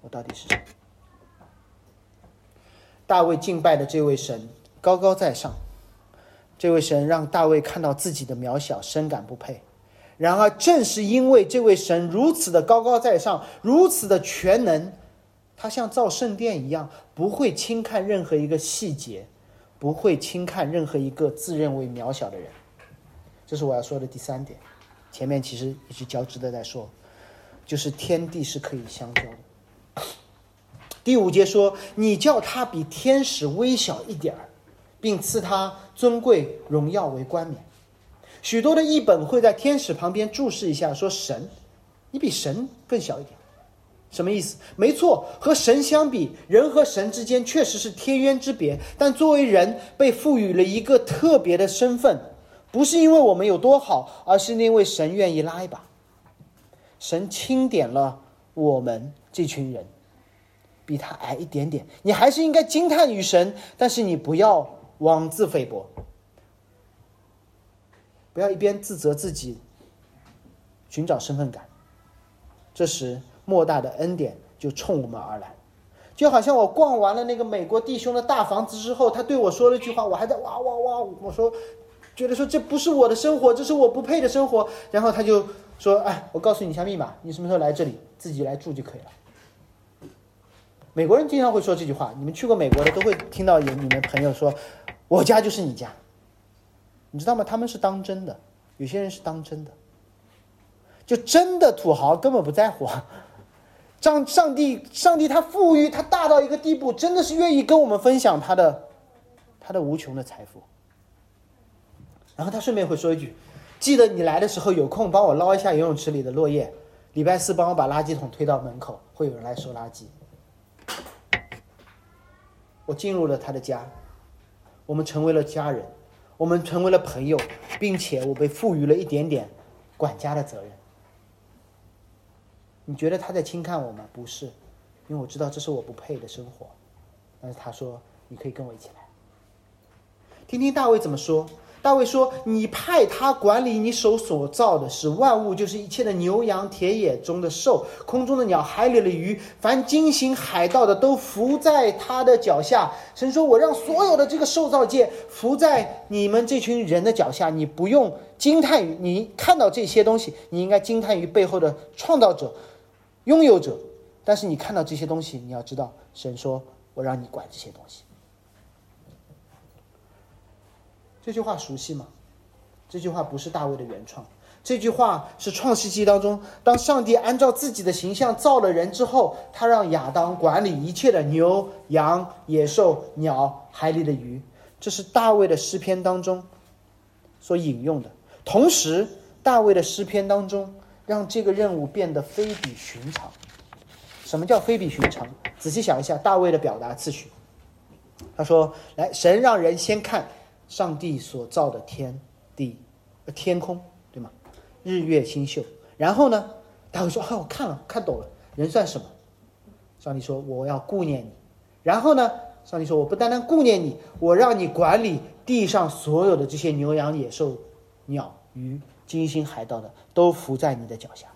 我到底是谁？大卫敬拜的这位神高高在上，这位神让大卫看到自己的渺小，深感不配。然而，正是因为这位神如此的高高在上，如此的全能。他像造圣殿一样，不会轻看任何一个细节，不会轻看任何一个自认为渺小的人。这是我要说的第三点。前面其实一直交织的在说，就是天地是可以相交的。第五节说：“你叫他比天使微小一点儿，并赐他尊贵荣耀为冠冕。”许多的译本会在天使旁边注释一下，说：“神，你比神更小一点。”什么意思？没错，和神相比，人和神之间确实是天渊之别。但作为人，被赋予了一个特别的身份，不是因为我们有多好，而是因为神愿意拉一把。神钦点了我们这群人，比他矮一点点，你还是应该惊叹于神，但是你不要妄自菲薄，不要一边自责自己，寻找身份感。这时。莫大的恩典就冲我们而来，就好像我逛完了那个美国弟兄的大房子之后，他对我说了一句话，我还在哇哇哇，我说，觉得说这不是我的生活，这是我不配的生活。然后他就说，哎，我告诉你一下密码，你什么时候来这里，自己来住就可以了。美国人经常会说这句话，你们去过美国的都会听到有你们朋友说，我家就是你家，你知道吗？他们是当真的，有些人是当真的，就真的土豪根本不在乎。上上帝，上帝他富裕，他大到一个地步，真的是愿意跟我们分享他的，他的无穷的财富。然后他顺便会说一句：“记得你来的时候有空帮我捞一下游泳池里的落叶，礼拜四帮我把垃圾桶推到门口，会有人来收垃圾。”我进入了他的家，我们成为了家人，我们成为了朋友，并且我被赋予了一点点管家的责任。你觉得他在轻看我吗？不是，因为我知道这是我不配的生活。但是他说：“你可以跟我一起来，听听大卫怎么说。”大卫说：“你派他管理你手所造的，是万物，就是一切的牛羊、田野中的兽、空中的鸟、海里的鱼，凡惊醒海盗的，都伏在他的脚下。”神说：“我让所有的这个受造界伏在你们这群人的脚下。你不用惊叹于你看到这些东西，你应该惊叹于背后的创造者。”拥有者，但是你看到这些东西，你要知道，神说：“我让你管这些东西。”这句话熟悉吗？这句话不是大卫的原创，这句话是创世纪当中，当上帝按照自己的形象造了人之后，他让亚当管理一切的牛、羊、野兽、鸟、海里的鱼。这是大卫的诗篇当中所引用的。同时，大卫的诗篇当中。让这个任务变得非比寻常。什么叫非比寻常？仔细想一下，大卫的表达次序。他说：“来，神让人先看上帝所造的天地、天空，对吗？日月星宿。然后呢，大卫说：‘啊，我看了，看懂了。人算什么？’上帝说：‘我要顾念你。’然后呢，上帝说：‘我不单单顾念你，我让你管理地上所有的这些牛羊、野兽、鸟、鱼。’”金星海盗的都伏在你的脚下。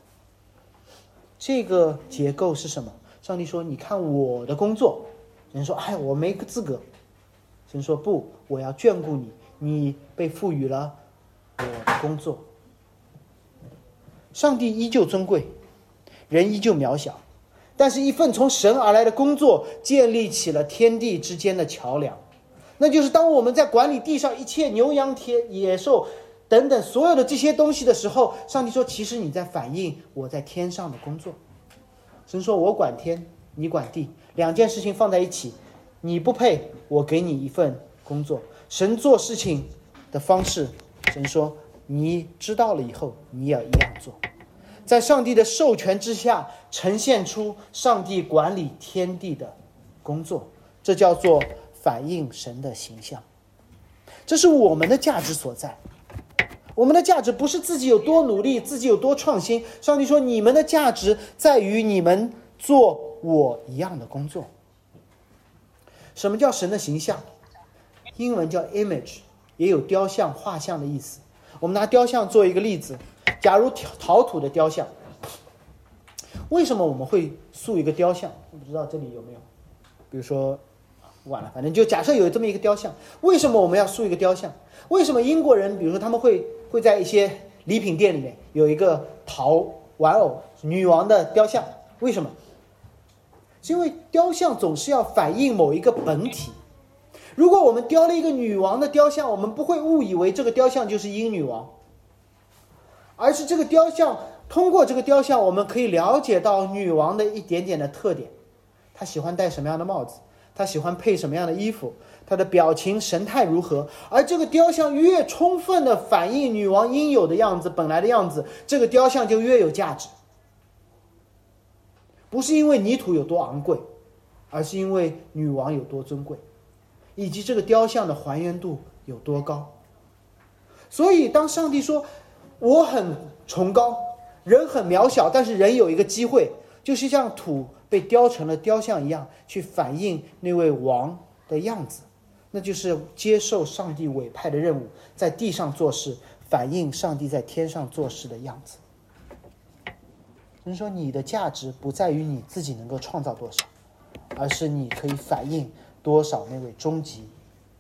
这个结构是什么？上帝说：“你看我的工作。”人说：“哎，我没资格。”神说：“不，我要眷顾你，你被赋予了我的工作。”上帝依旧尊贵，人依旧渺小，但是一份从神而来的工作建立起了天地之间的桥梁，那就是当我们在管理地上一切牛羊、天野兽等等所有的这些东西的时候，上帝说：“其实你在反映我在天上的工作。”神说：“我管天，你管地，两件事情放在一起，你不配，我给你一份工作。”神做事情的方式，神说：“你知道了以后，你也要一样做。”在上帝的授权之下，呈现出上帝管理天地的工作，这叫做反映神的形象。这是我们的价值所在。我们的价值不是自己有多努力，自己有多创新。上帝说：“你们的价值在于你们做我一样的工作。”什么叫神的形象？英文叫 image，也有雕像、画像的意思。我们拿雕像做一个例子，假如陶土的雕像，为什么我们会塑一个雕像？我不知道这里有没有，比如说，晚了，反正就假设有这么一个雕像，为什么我们要塑一个雕像？为什么英国人，比如说他们会会在一些礼品店里面有一个陶玩偶女王的雕像？为什么？是因为雕像总是要反映某一个本体。如果我们雕了一个女王的雕像，我们不会误以为这个雕像就是英女王，而是这个雕像通过这个雕像，我们可以了解到女王的一点点的特点。她喜欢戴什么样的帽子？她喜欢配什么样的衣服？她的表情神态如何？而这个雕像越充分的反映女王应有的样子、本来的样子，这个雕像就越有价值。不是因为泥土有多昂贵，而是因为女王有多尊贵。以及这个雕像的还原度有多高？所以，当上帝说“我很崇高，人很渺小”，但是人有一个机会，就是像土被雕成了雕像一样，去反映那位王的样子，那就是接受上帝委派的任务，在地上做事，反映上帝在天上做事的样子。人说，你的价值不在于你自己能够创造多少，而是你可以反映。多少那位终极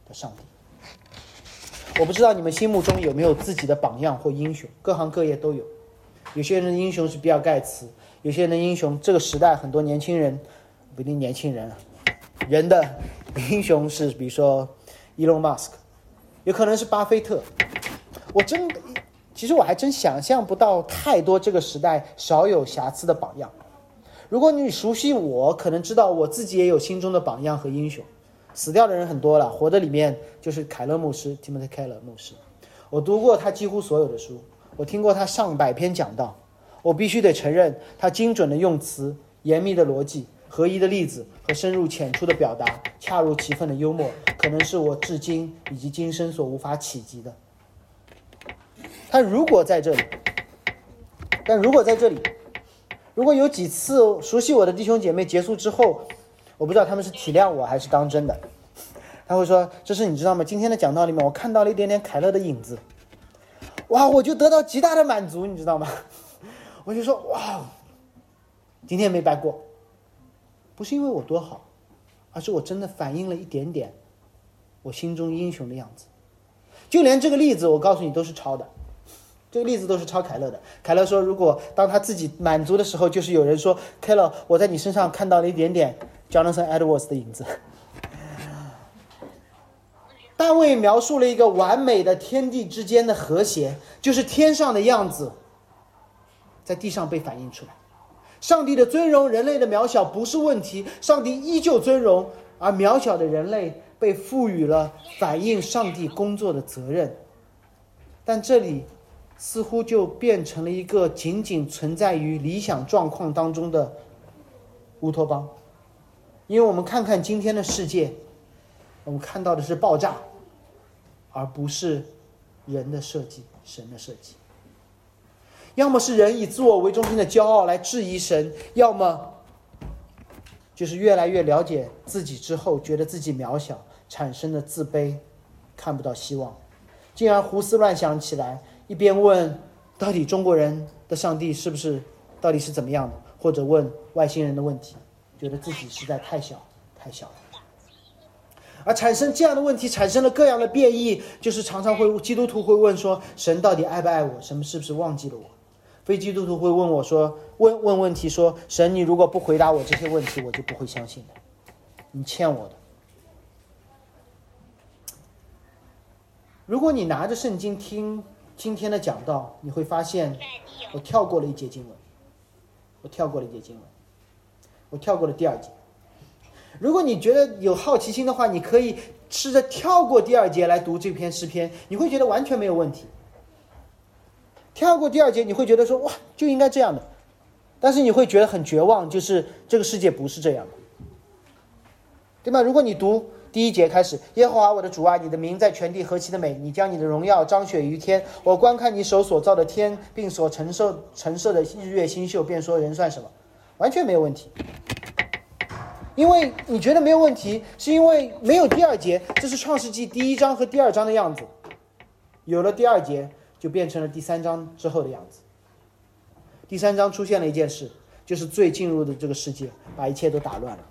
的上帝？我不知道你们心目中有没有自己的榜样或英雄，各行各业都有。有些人的英雄是比尔盖茨，有些人的英雄，这个时代很多年轻人不一定年轻人，人的 <laughs> 英雄是比如说伊隆马斯克，有可能是巴菲特。我真，其实我还真想象不到太多这个时代少有瑕疵的榜样。如果你熟悉我，可能知道我自己也有心中的榜样和英雄。死掉的人很多了，活的里面就是凯勒牧师，Timothy Keller 牧师。我读过他几乎所有的书，我听过他上百篇讲道。我必须得承认，他精准的用词、严密的逻辑、合一的例子和深入浅出的表达、恰如其分的幽默，可能是我至今以及今生所无法企及的。他如果在这里，但如果在这里，如果有几次熟悉我的弟兄姐妹结束之后，我不知道他们是体谅我还是当真的，他会说：“这是你知道吗？今天的讲道里面，我看到了一点点凯勒的影子，哇，我就得到极大的满足，你知道吗？我就说哇，今天没白过，不是因为我多好，而是我真的反映了一点点我心中英雄的样子。就连这个例子，我告诉你都是抄的，这个例子都是抄凯勒的。凯勒说，如果当他自己满足的时候，就是有人说凯勒，我在你身上看到了一点点。” Jonathan Edwards 的影子。大卫描述了一个完美的天地之间的和谐，就是天上的样子，在地上被反映出来。上帝的尊荣，人类的渺小不是问题，上帝依旧尊荣，而渺小的人类被赋予了反映上帝工作的责任。但这里似乎就变成了一个仅仅存在于理想状况当中的乌托邦。因为我们看看今天的世界，我们看到的是爆炸，而不是人的设计、神的设计。要么是人以自我为中心的骄傲来质疑神，要么就是越来越了解自己之后，觉得自己渺小，产生的自卑，看不到希望，进而胡思乱想起来，一边问到底中国人的上帝是不是到底是怎么样的，或者问外星人的问题。觉得自己实在太小，太小了，而产生这样的问题，产生了各样的变异，就是常常会基督徒会问说：神到底爱不爱我？神是不是忘记了我？非基督徒会问我说：“问问问题说，神，你如果不回答我这些问题，我就不会相信的，你欠我的。”如果你拿着圣经听今天的讲道，你会发现，我跳过了一节经文，我跳过了一节经文，我跳过了第二节。如果你觉得有好奇心的话，你可以试着跳过第二节来读这篇诗篇，你会觉得完全没有问题。跳过第二节，你会觉得说哇，就应该这样的，但是你会觉得很绝望，就是这个世界不是这样的，对吧？如果你读第一节开始，耶和华我的主啊，你的名在全地何其的美，你将你的荣耀彰显于天，我观看你手所造的天，并所承受承受的日月星宿，便说人算什么，完全没有问题。因为你觉得没有问题，是因为没有第二节，这是创世纪第一章和第二章的样子，有了第二节。就变成了第三章之后的样子。第三章出现了一件事，就是罪进入的这个世界，把一切都打乱了。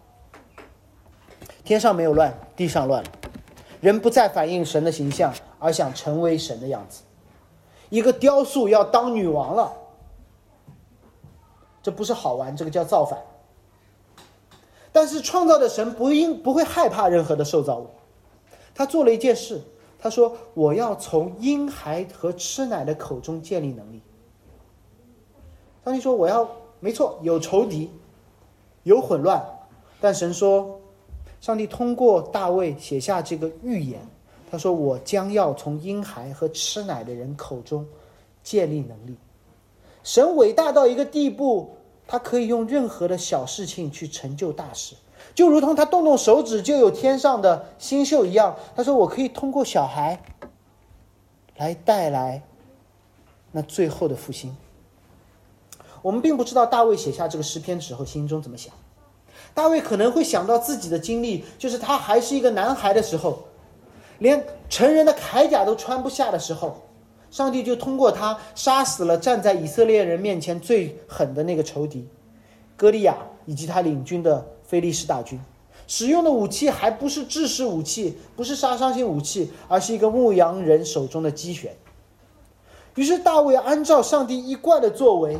天上没有乱，地上乱了，人不再反映神的形象，而想成为神的样子。一个雕塑要当女王了，这不是好玩，这个叫造反。但是创造的神不应不会害怕任何的受造物，他做了一件事。他说：“我要从婴孩和吃奶的口中建立能力。”上帝说：“我要没错，有仇敌，有混乱，但神说，上帝通过大卫写下这个预言。他说：我将要从婴孩和吃奶的人口中建立能力。神伟大到一个地步，他可以用任何的小事情去成就大事。”就如同他动动手指就有天上的星宿一样，他说：“我可以通过小孩来带来那最后的复兴。”我们并不知道大卫写下这个诗篇时候心中怎么想。大卫可能会想到自己的经历，就是他还是一个男孩的时候，连成人的铠甲都穿不下的时候，上帝就通过他杀死了站在以色列人面前最狠的那个仇敌歌利亚以及他领军的。菲利士大军使用的武器还不是制式武器，不是杀伤性武器，而是一个牧羊人手中的机旋。于是大卫按照上帝一贯的作为，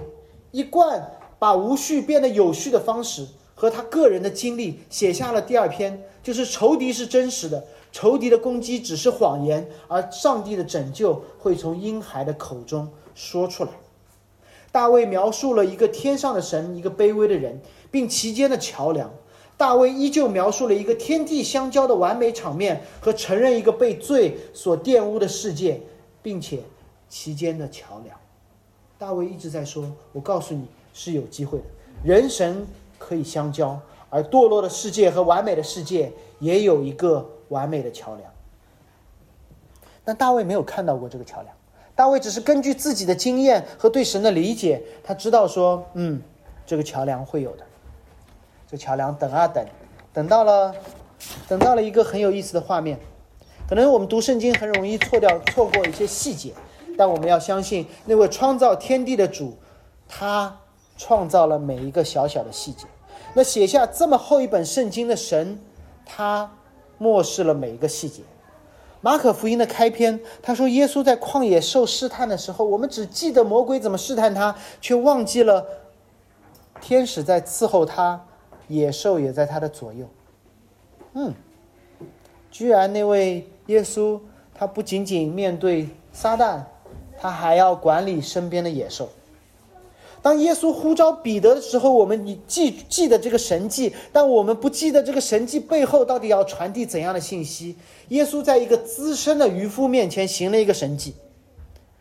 一贯把无序变得有序的方式，和他个人的经历写下了第二篇，就是仇敌是真实的，仇敌的攻击只是谎言，而上帝的拯救会从婴孩的口中说出来。大卫描述了一个天上的神，一个卑微的人。并其间的桥梁，大卫依旧描述了一个天地相交的完美场面和承认一个被罪所玷污的世界，并且其间的桥梁。大卫一直在说：“我告诉你是有机会的，人神可以相交，而堕落的世界和完美的世界也有一个完美的桥梁。”但大卫没有看到过这个桥梁，大卫只是根据自己的经验和对神的理解，他知道说：“嗯，这个桥梁会有的。”这桥梁等啊等，等到了，等到了一个很有意思的画面。可能我们读圣经很容易错掉、错过一些细节，但我们要相信那位创造天地的主，他创造了每一个小小的细节。那写下这么厚一本圣经的神，他漠视了每一个细节。马可福音的开篇，他说耶稣在旷野受试探的时候，我们只记得魔鬼怎么试探他，却忘记了天使在伺候他。野兽也在他的左右。嗯，居然那位耶稣，他不仅仅面对撒旦，他还要管理身边的野兽。当耶稣呼召彼得的时候，我们你记记得这个神迹，但我们不记得这个神迹背后到底要传递怎样的信息。耶稣在一个资深的渔夫面前行了一个神迹，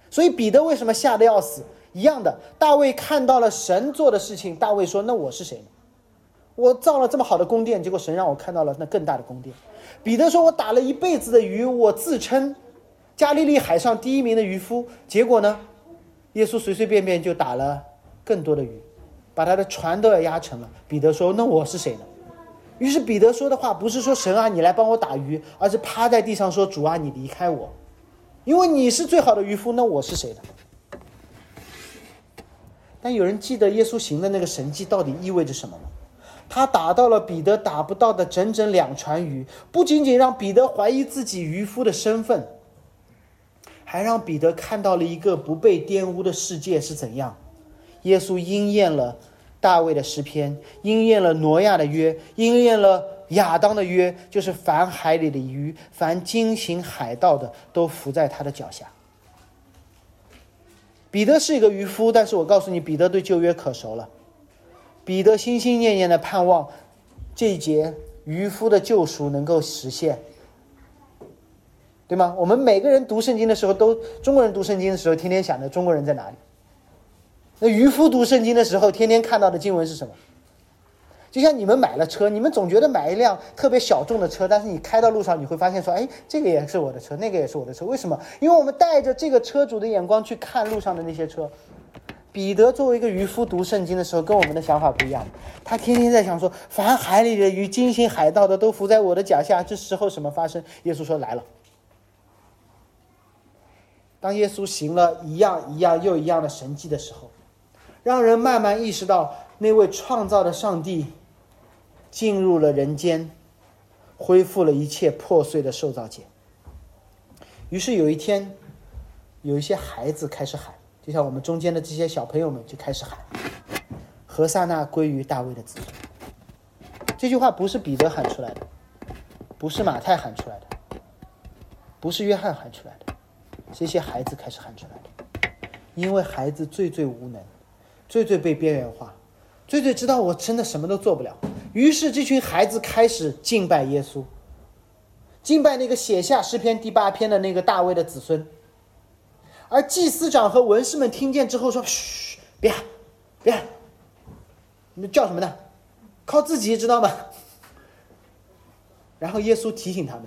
所以彼得为什么吓得要死？一样的，大卫看到了神做的事情，大卫说：“那我是谁呢？”我造了这么好的宫殿，结果神让我看到了那更大的宫殿。彼得说：“我打了一辈子的鱼，我自称加利利海上第一名的渔夫。结果呢，耶稣随随便便就打了更多的鱼，把他的船都要压沉了。”彼得说：“那我是谁呢？”于是彼得说的话不是说神啊，你来帮我打鱼，而是趴在地上说：“主啊，你离开我，因为你是最好的渔夫。那我是谁呢？”但有人记得耶稣行的那个神迹到底意味着什么吗？他打到了彼得打不到的整整两船鱼，不仅仅让彼得怀疑自己渔夫的身份，还让彼得看到了一个不被玷污的世界是怎样。耶稣应验了大卫的诗篇，应验了挪亚的约，应验了亚当的约，就是凡海里的鱼，凡惊醒海盗的，都伏在他的脚下。彼得是一个渔夫，但是我告诉你，彼得对旧约可熟了。彼得心心念念的盼望这一节渔夫的救赎能够实现，对吗？我们每个人读圣经的时候，都中国人读圣经的时候，天天想着中国人在哪里。那渔夫读圣经的时候，天天看到的经文是什么？就像你们买了车，你们总觉得买一辆特别小众的车，但是你开到路上，你会发现说，哎，这个也是我的车，那个也是我的车，为什么？因为我们带着这个车主的眼光去看路上的那些车。彼得作为一个渔夫读圣经的时候，跟我们的想法不一样。他天天在想说，凡海里的鱼、惊醒海盗的，都伏在我的脚下。这时候什么发生？耶稣说来了。当耶稣行了一样一样又一样的神迹的时候，让人慢慢意识到那位创造的上帝。进入了人间，恢复了一切破碎的受造界。于是有一天，有一些孩子开始喊，就像我们中间的这些小朋友们就开始喊：“何萨那归于大卫的子孙。”这句话不是彼得喊出来的，不是马太喊出来的，不是约翰喊出来的，这些孩子开始喊出来的，因为孩子最最无能，最最被边缘化，最最知道我真的什么都做不了。于是，这群孩子开始敬拜耶稣，敬拜那个写下诗篇第八篇的那个大卫的子孙。而祭司长和文士们听见之后说：“嘘，别喊，别喊，你们叫什么呢？靠自己知道吗？” <laughs> 然后耶稣提醒他们，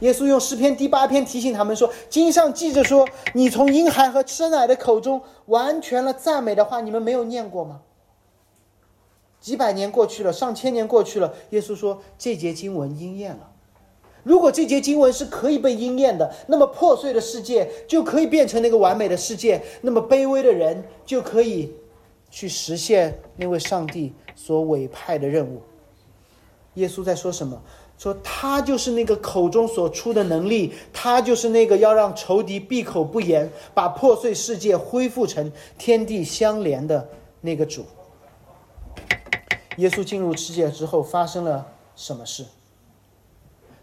耶稣用诗篇第八篇提醒他们说：“经上记着说，你从婴孩和吃奶的口中完全了赞美的话，你们没有念过吗？”几百年过去了，上千年过去了，耶稣说这节经文应验了。如果这节经文是可以被应验的，那么破碎的世界就可以变成那个完美的世界，那么卑微的人就可以去实现那位上帝所委派的任务。耶稣在说什么？说他就是那个口中所出的能力，他就是那个要让仇敌闭口不言，把破碎世界恢复成天地相连的那个主。耶稣进入世界之后发生了什么事？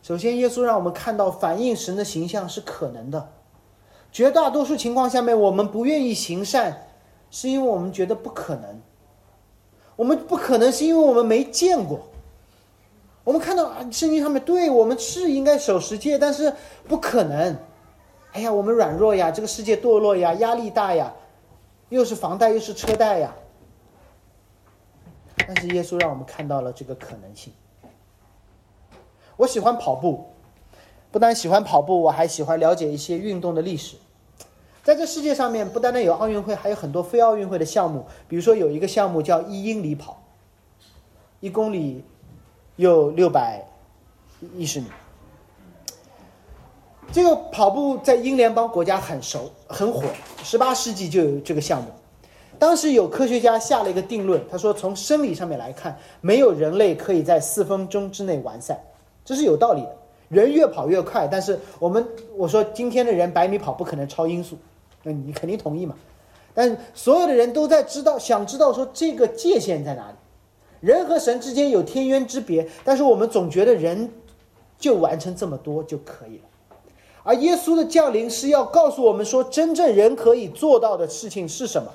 首先，耶稣让我们看到反映神的形象是可能的。绝大多数情况下面，我们不愿意行善，是因为我们觉得不可能。我们不可能是因为我们没见过。我们看到啊，圣经上面对我们是应该守十诫，但是不可能。哎呀，我们软弱呀，这个世界堕落呀，压力大呀，又是房贷又是车贷呀。但是耶稣让我们看到了这个可能性。我喜欢跑步，不但喜欢跑步，我还喜欢了解一些运动的历史。在这世界上面，不单单有奥运会，还有很多非奥运会的项目。比如说有一个项目叫一英里跑，一公里又六百一十米。这个跑步在英联邦国家很熟很火，十八世纪就有这个项目。当时有科学家下了一个定论，他说从生理上面来看，没有人类可以在四分钟之内完赛，这是有道理的。人越跑越快，但是我们我说今天的人百米跑不可能超音速，那你肯定同意嘛？但是所有的人都在知道，想知道说这个界限在哪里？人和神之间有天渊之别，但是我们总觉得人就完成这么多就可以了。而耶稣的降临是要告诉我们说，真正人可以做到的事情是什么？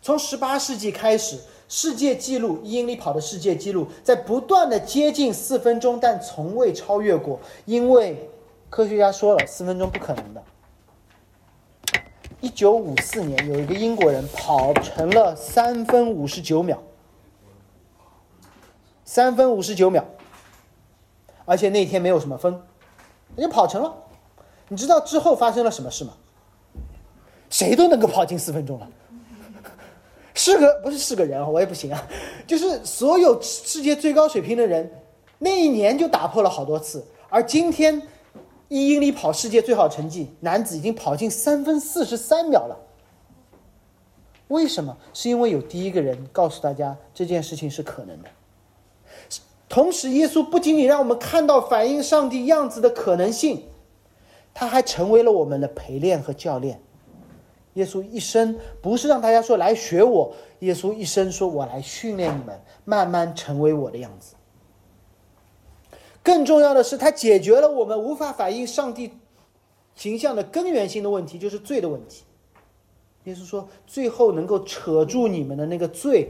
从十八世纪开始，世界纪录一英里跑的世界纪录在不断的接近四分钟，但从未超越过，因为科学家说了，四分钟不可能的。一九五四年，有一个英国人跑成了三分五十九秒，三分五十九秒，而且那天没有什么风，人家跑成了。你知道之后发生了什么事吗？谁都能够跑进四分钟了。是个不是是个人啊，我也不行啊。就是所有世界最高水平的人，那一年就打破了好多次。而今天，一英里跑世界最好成绩，男子已经跑进三分四十三秒了。为什么？是因为有第一个人告诉大家这件事情是可能的。同时，耶稣不仅仅让我们看到反映上帝样子的可能性，他还成为了我们的陪练和教练。耶稣一生不是让大家说来学我，耶稣一生说我来训练你们，慢慢成为我的样子。更重要的是，他解决了我们无法反映上帝形象的根源性的问题，就是罪的问题。耶稣说，最后能够扯住你们的那个罪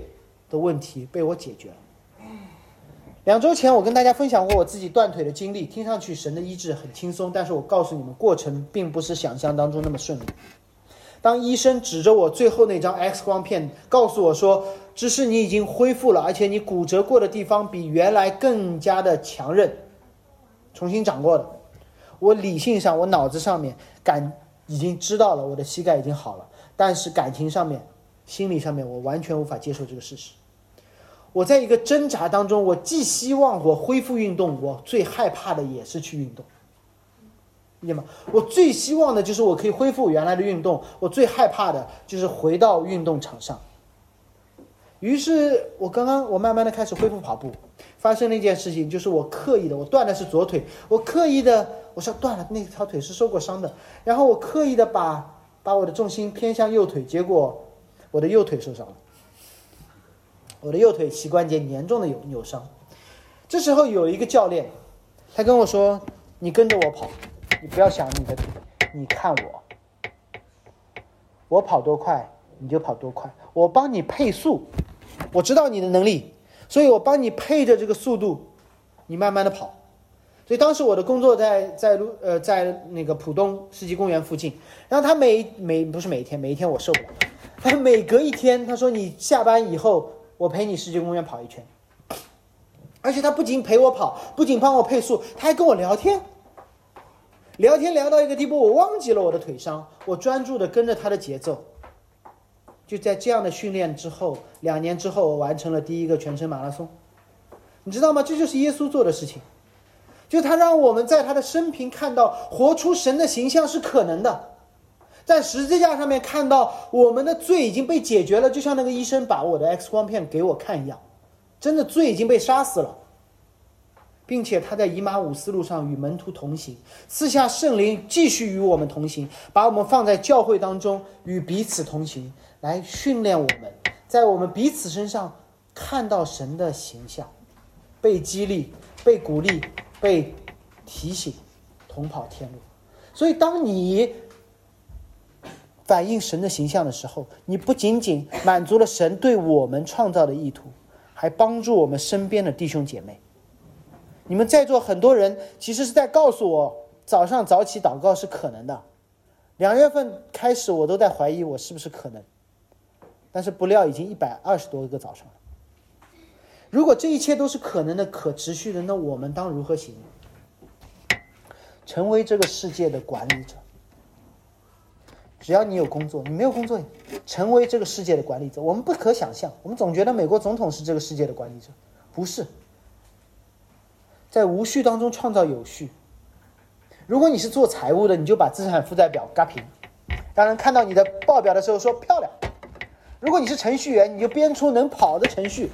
的问题被我解决了。两周前，我跟大家分享过我自己断腿的经历，听上去神的医治很轻松，但是我告诉你们，过程并不是想象当中那么顺利。当医生指着我最后那张 X 光片，告诉我说：“只是你已经恢复了，而且你骨折过的地方比原来更加的强韧，重新长过的。”我理性上，我脑子上面感已经知道了，我的膝盖已经好了，但是感情上面、心理上面，我完全无法接受这个事实。我在一个挣扎当中，我既希望我恢复运动，我最害怕的也是去运动。理解吗？我最希望的就是我可以恢复原来的运动，我最害怕的就是回到运动场上。于是，我刚刚我慢慢的开始恢复跑步，发生了一件事情，就是我刻意的，我断的是左腿，我刻意的，我说断了，那条腿是受过伤的，然后我刻意的把把我的重心偏向右腿，结果我的右腿受伤了，我的右腿膝关节严重的有扭伤。这时候有一个教练，他跟我说：“你跟着我跑。”你不要想你的，你看我，我跑多快你就跑多快，我帮你配速，我知道你的能力，所以我帮你配着这个速度，你慢慢的跑。所以当时我的工作在在路呃在那个浦东世纪公园附近，然后他每每不是每一天每一天我受不了，他每隔一天他说你下班以后我陪你世界公园跑一圈，而且他不仅陪我跑，不仅帮我配速，他还跟我聊天。聊天聊到一个地步，我忘记了我的腿伤，我专注的跟着他的节奏。就在这样的训练之后，两年之后，我完成了第一个全程马拉松。你知道吗？这就是耶稣做的事情，就他让我们在他的生平看到活出神的形象是可能的，在十字架上面看到我们的罪已经被解决了，就像那个医生把我的 X 光片给我看一样，真的罪已经被杀死了。并且他在以马五斯路上与门徒同行，赐下圣灵继续与我们同行，把我们放在教会当中与彼此同行，来训练我们，在我们彼此身上看到神的形象，被激励、被鼓励、被提醒，同跑天路。所以，当你反映神的形象的时候，你不仅仅满足了神对我们创造的意图，还帮助我们身边的弟兄姐妹。你们在座很多人其实是在告诉我，早上早起祷告是可能的。两月份开始，我都在怀疑我是不是可能，但是不料已经一百二十多个早上了。如果这一切都是可能的、可持续的，那我们当如何行？成为这个世界的管理者。只要你有工作，你没有工作，成为这个世界的管理者，我们不可想象。我们总觉得美国总统是这个世界的管理者，不是。在无序当中创造有序。如果你是做财务的，你就把资产负债表嘎平，让人看到你的报表的时候说漂亮。如果你是程序员，你就编出能跑的程序，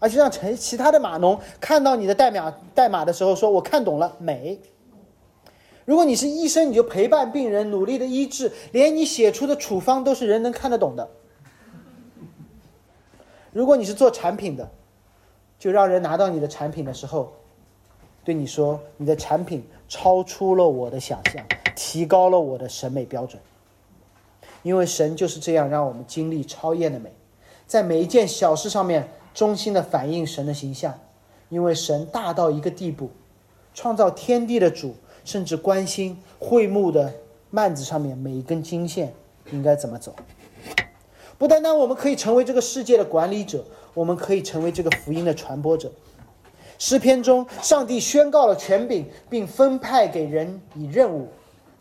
而且让程其他的码农看到你的代码代码的时候说我看懂了美。如果你是医生，你就陪伴病人努力的医治，连你写出的处方都是人能看得懂的。如果你是做产品的，就让人拿到你的产品的时候。对你说，你的产品超出了我的想象，提高了我的审美标准。因为神就是这样让我们经历超验的美，在每一件小事上面衷心的反映神的形象。因为神大到一个地步，创造天地的主甚至关心会幕的幔子上面每一根金线应该怎么走。不单单我们可以成为这个世界的管理者，我们可以成为这个福音的传播者。诗篇中，上帝宣告了权柄，并分派给人以任务。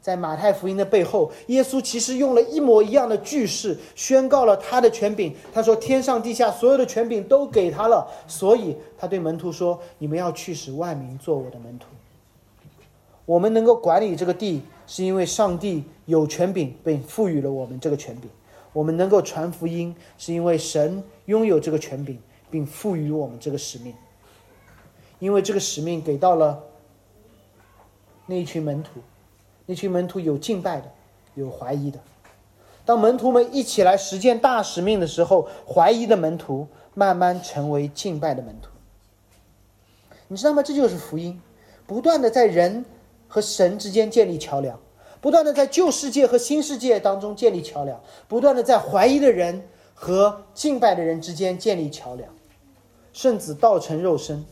在马太福音的背后，耶稣其实用了一模一样的句式，宣告了他的权柄。他说：“天上地下所有的权柄都给他了。”所以，他对门徒说：“你们要去使万民做我的门徒。”我们能够管理这个地，是因为上帝有权柄，并赋予了我们这个权柄。我们能够传福音，是因为神拥有这个权柄，并赋予我们这个使命。因为这个使命给到了那一群门徒，那群门徒有敬拜的，有怀疑的。当门徒们一起来实践大使命的时候，怀疑的门徒慢慢成为敬拜的门徒。你知道吗？这就是福音，不断的在人和神之间建立桥梁，不断的在旧世界和新世界当中建立桥梁，不断的在怀疑的人和敬拜的人之间建立桥梁。圣子道成肉身，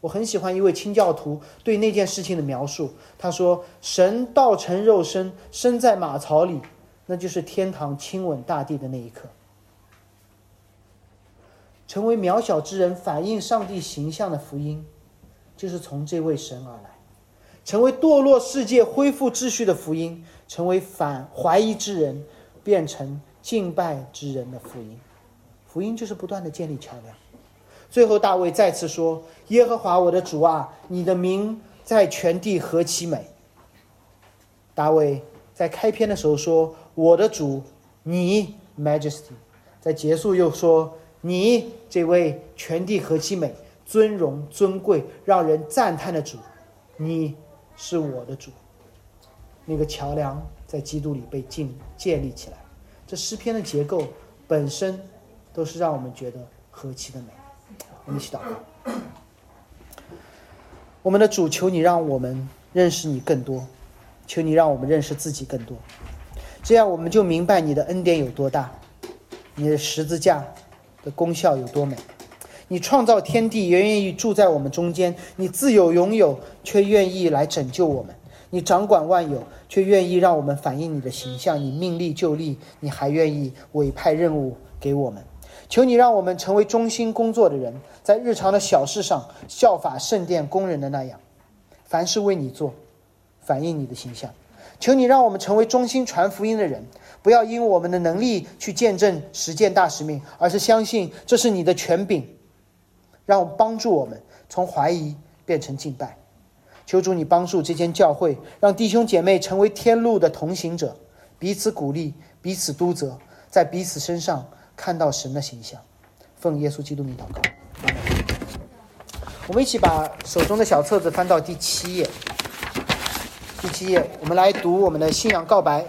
我很喜欢一位清教徒对那件事情的描述。他说：“神道成肉身，身在马槽里。”那就是天堂亲吻大地的那一刻，成为渺小之人反映上帝形象的福音，就是从这位神而来；成为堕落世界恢复秩序的福音，成为反怀疑之人变成敬拜之人的福音。福音就是不断的建立桥梁。最后，大卫再次说：“耶和华我的主啊，你的名在全地何其美！”大卫在开篇的时候说。我的主，你 Majesty，在结束又说你这位全地何其美，尊荣尊贵，让人赞叹的主，你是我的主。那个桥梁在基督里被建建立起来，这诗篇的结构本身都是让我们觉得何其的美。我们一起祷告，我们的主，求你让我们认识你更多，求你让我们认识自己更多。这样我们就明白你的恩典有多大，你的十字架的功效有多美。你创造天地，也愿意住在我们中间；你自有拥有，却愿意来拯救我们；你掌管万有，却愿意让我们反映你的形象；你命立就立，你还愿意委派任务给我们。求你让我们成为忠心工作的人，在日常的小事上效法圣殿工人的那样，凡事为你做，反映你的形象。求你让我们成为忠心传福音的人，不要因我们的能力去见证实践大使命，而是相信这是你的权柄，让帮助我们从怀疑变成敬拜。求主你帮助这间教会，让弟兄姐妹成为天路的同行者，彼此鼓励，彼此督责，在彼此身上看到神的形象。奉耶稣基督名祷告。我们一起把手中的小册子翻到第七页。第七页，我们来读我们的信仰告白。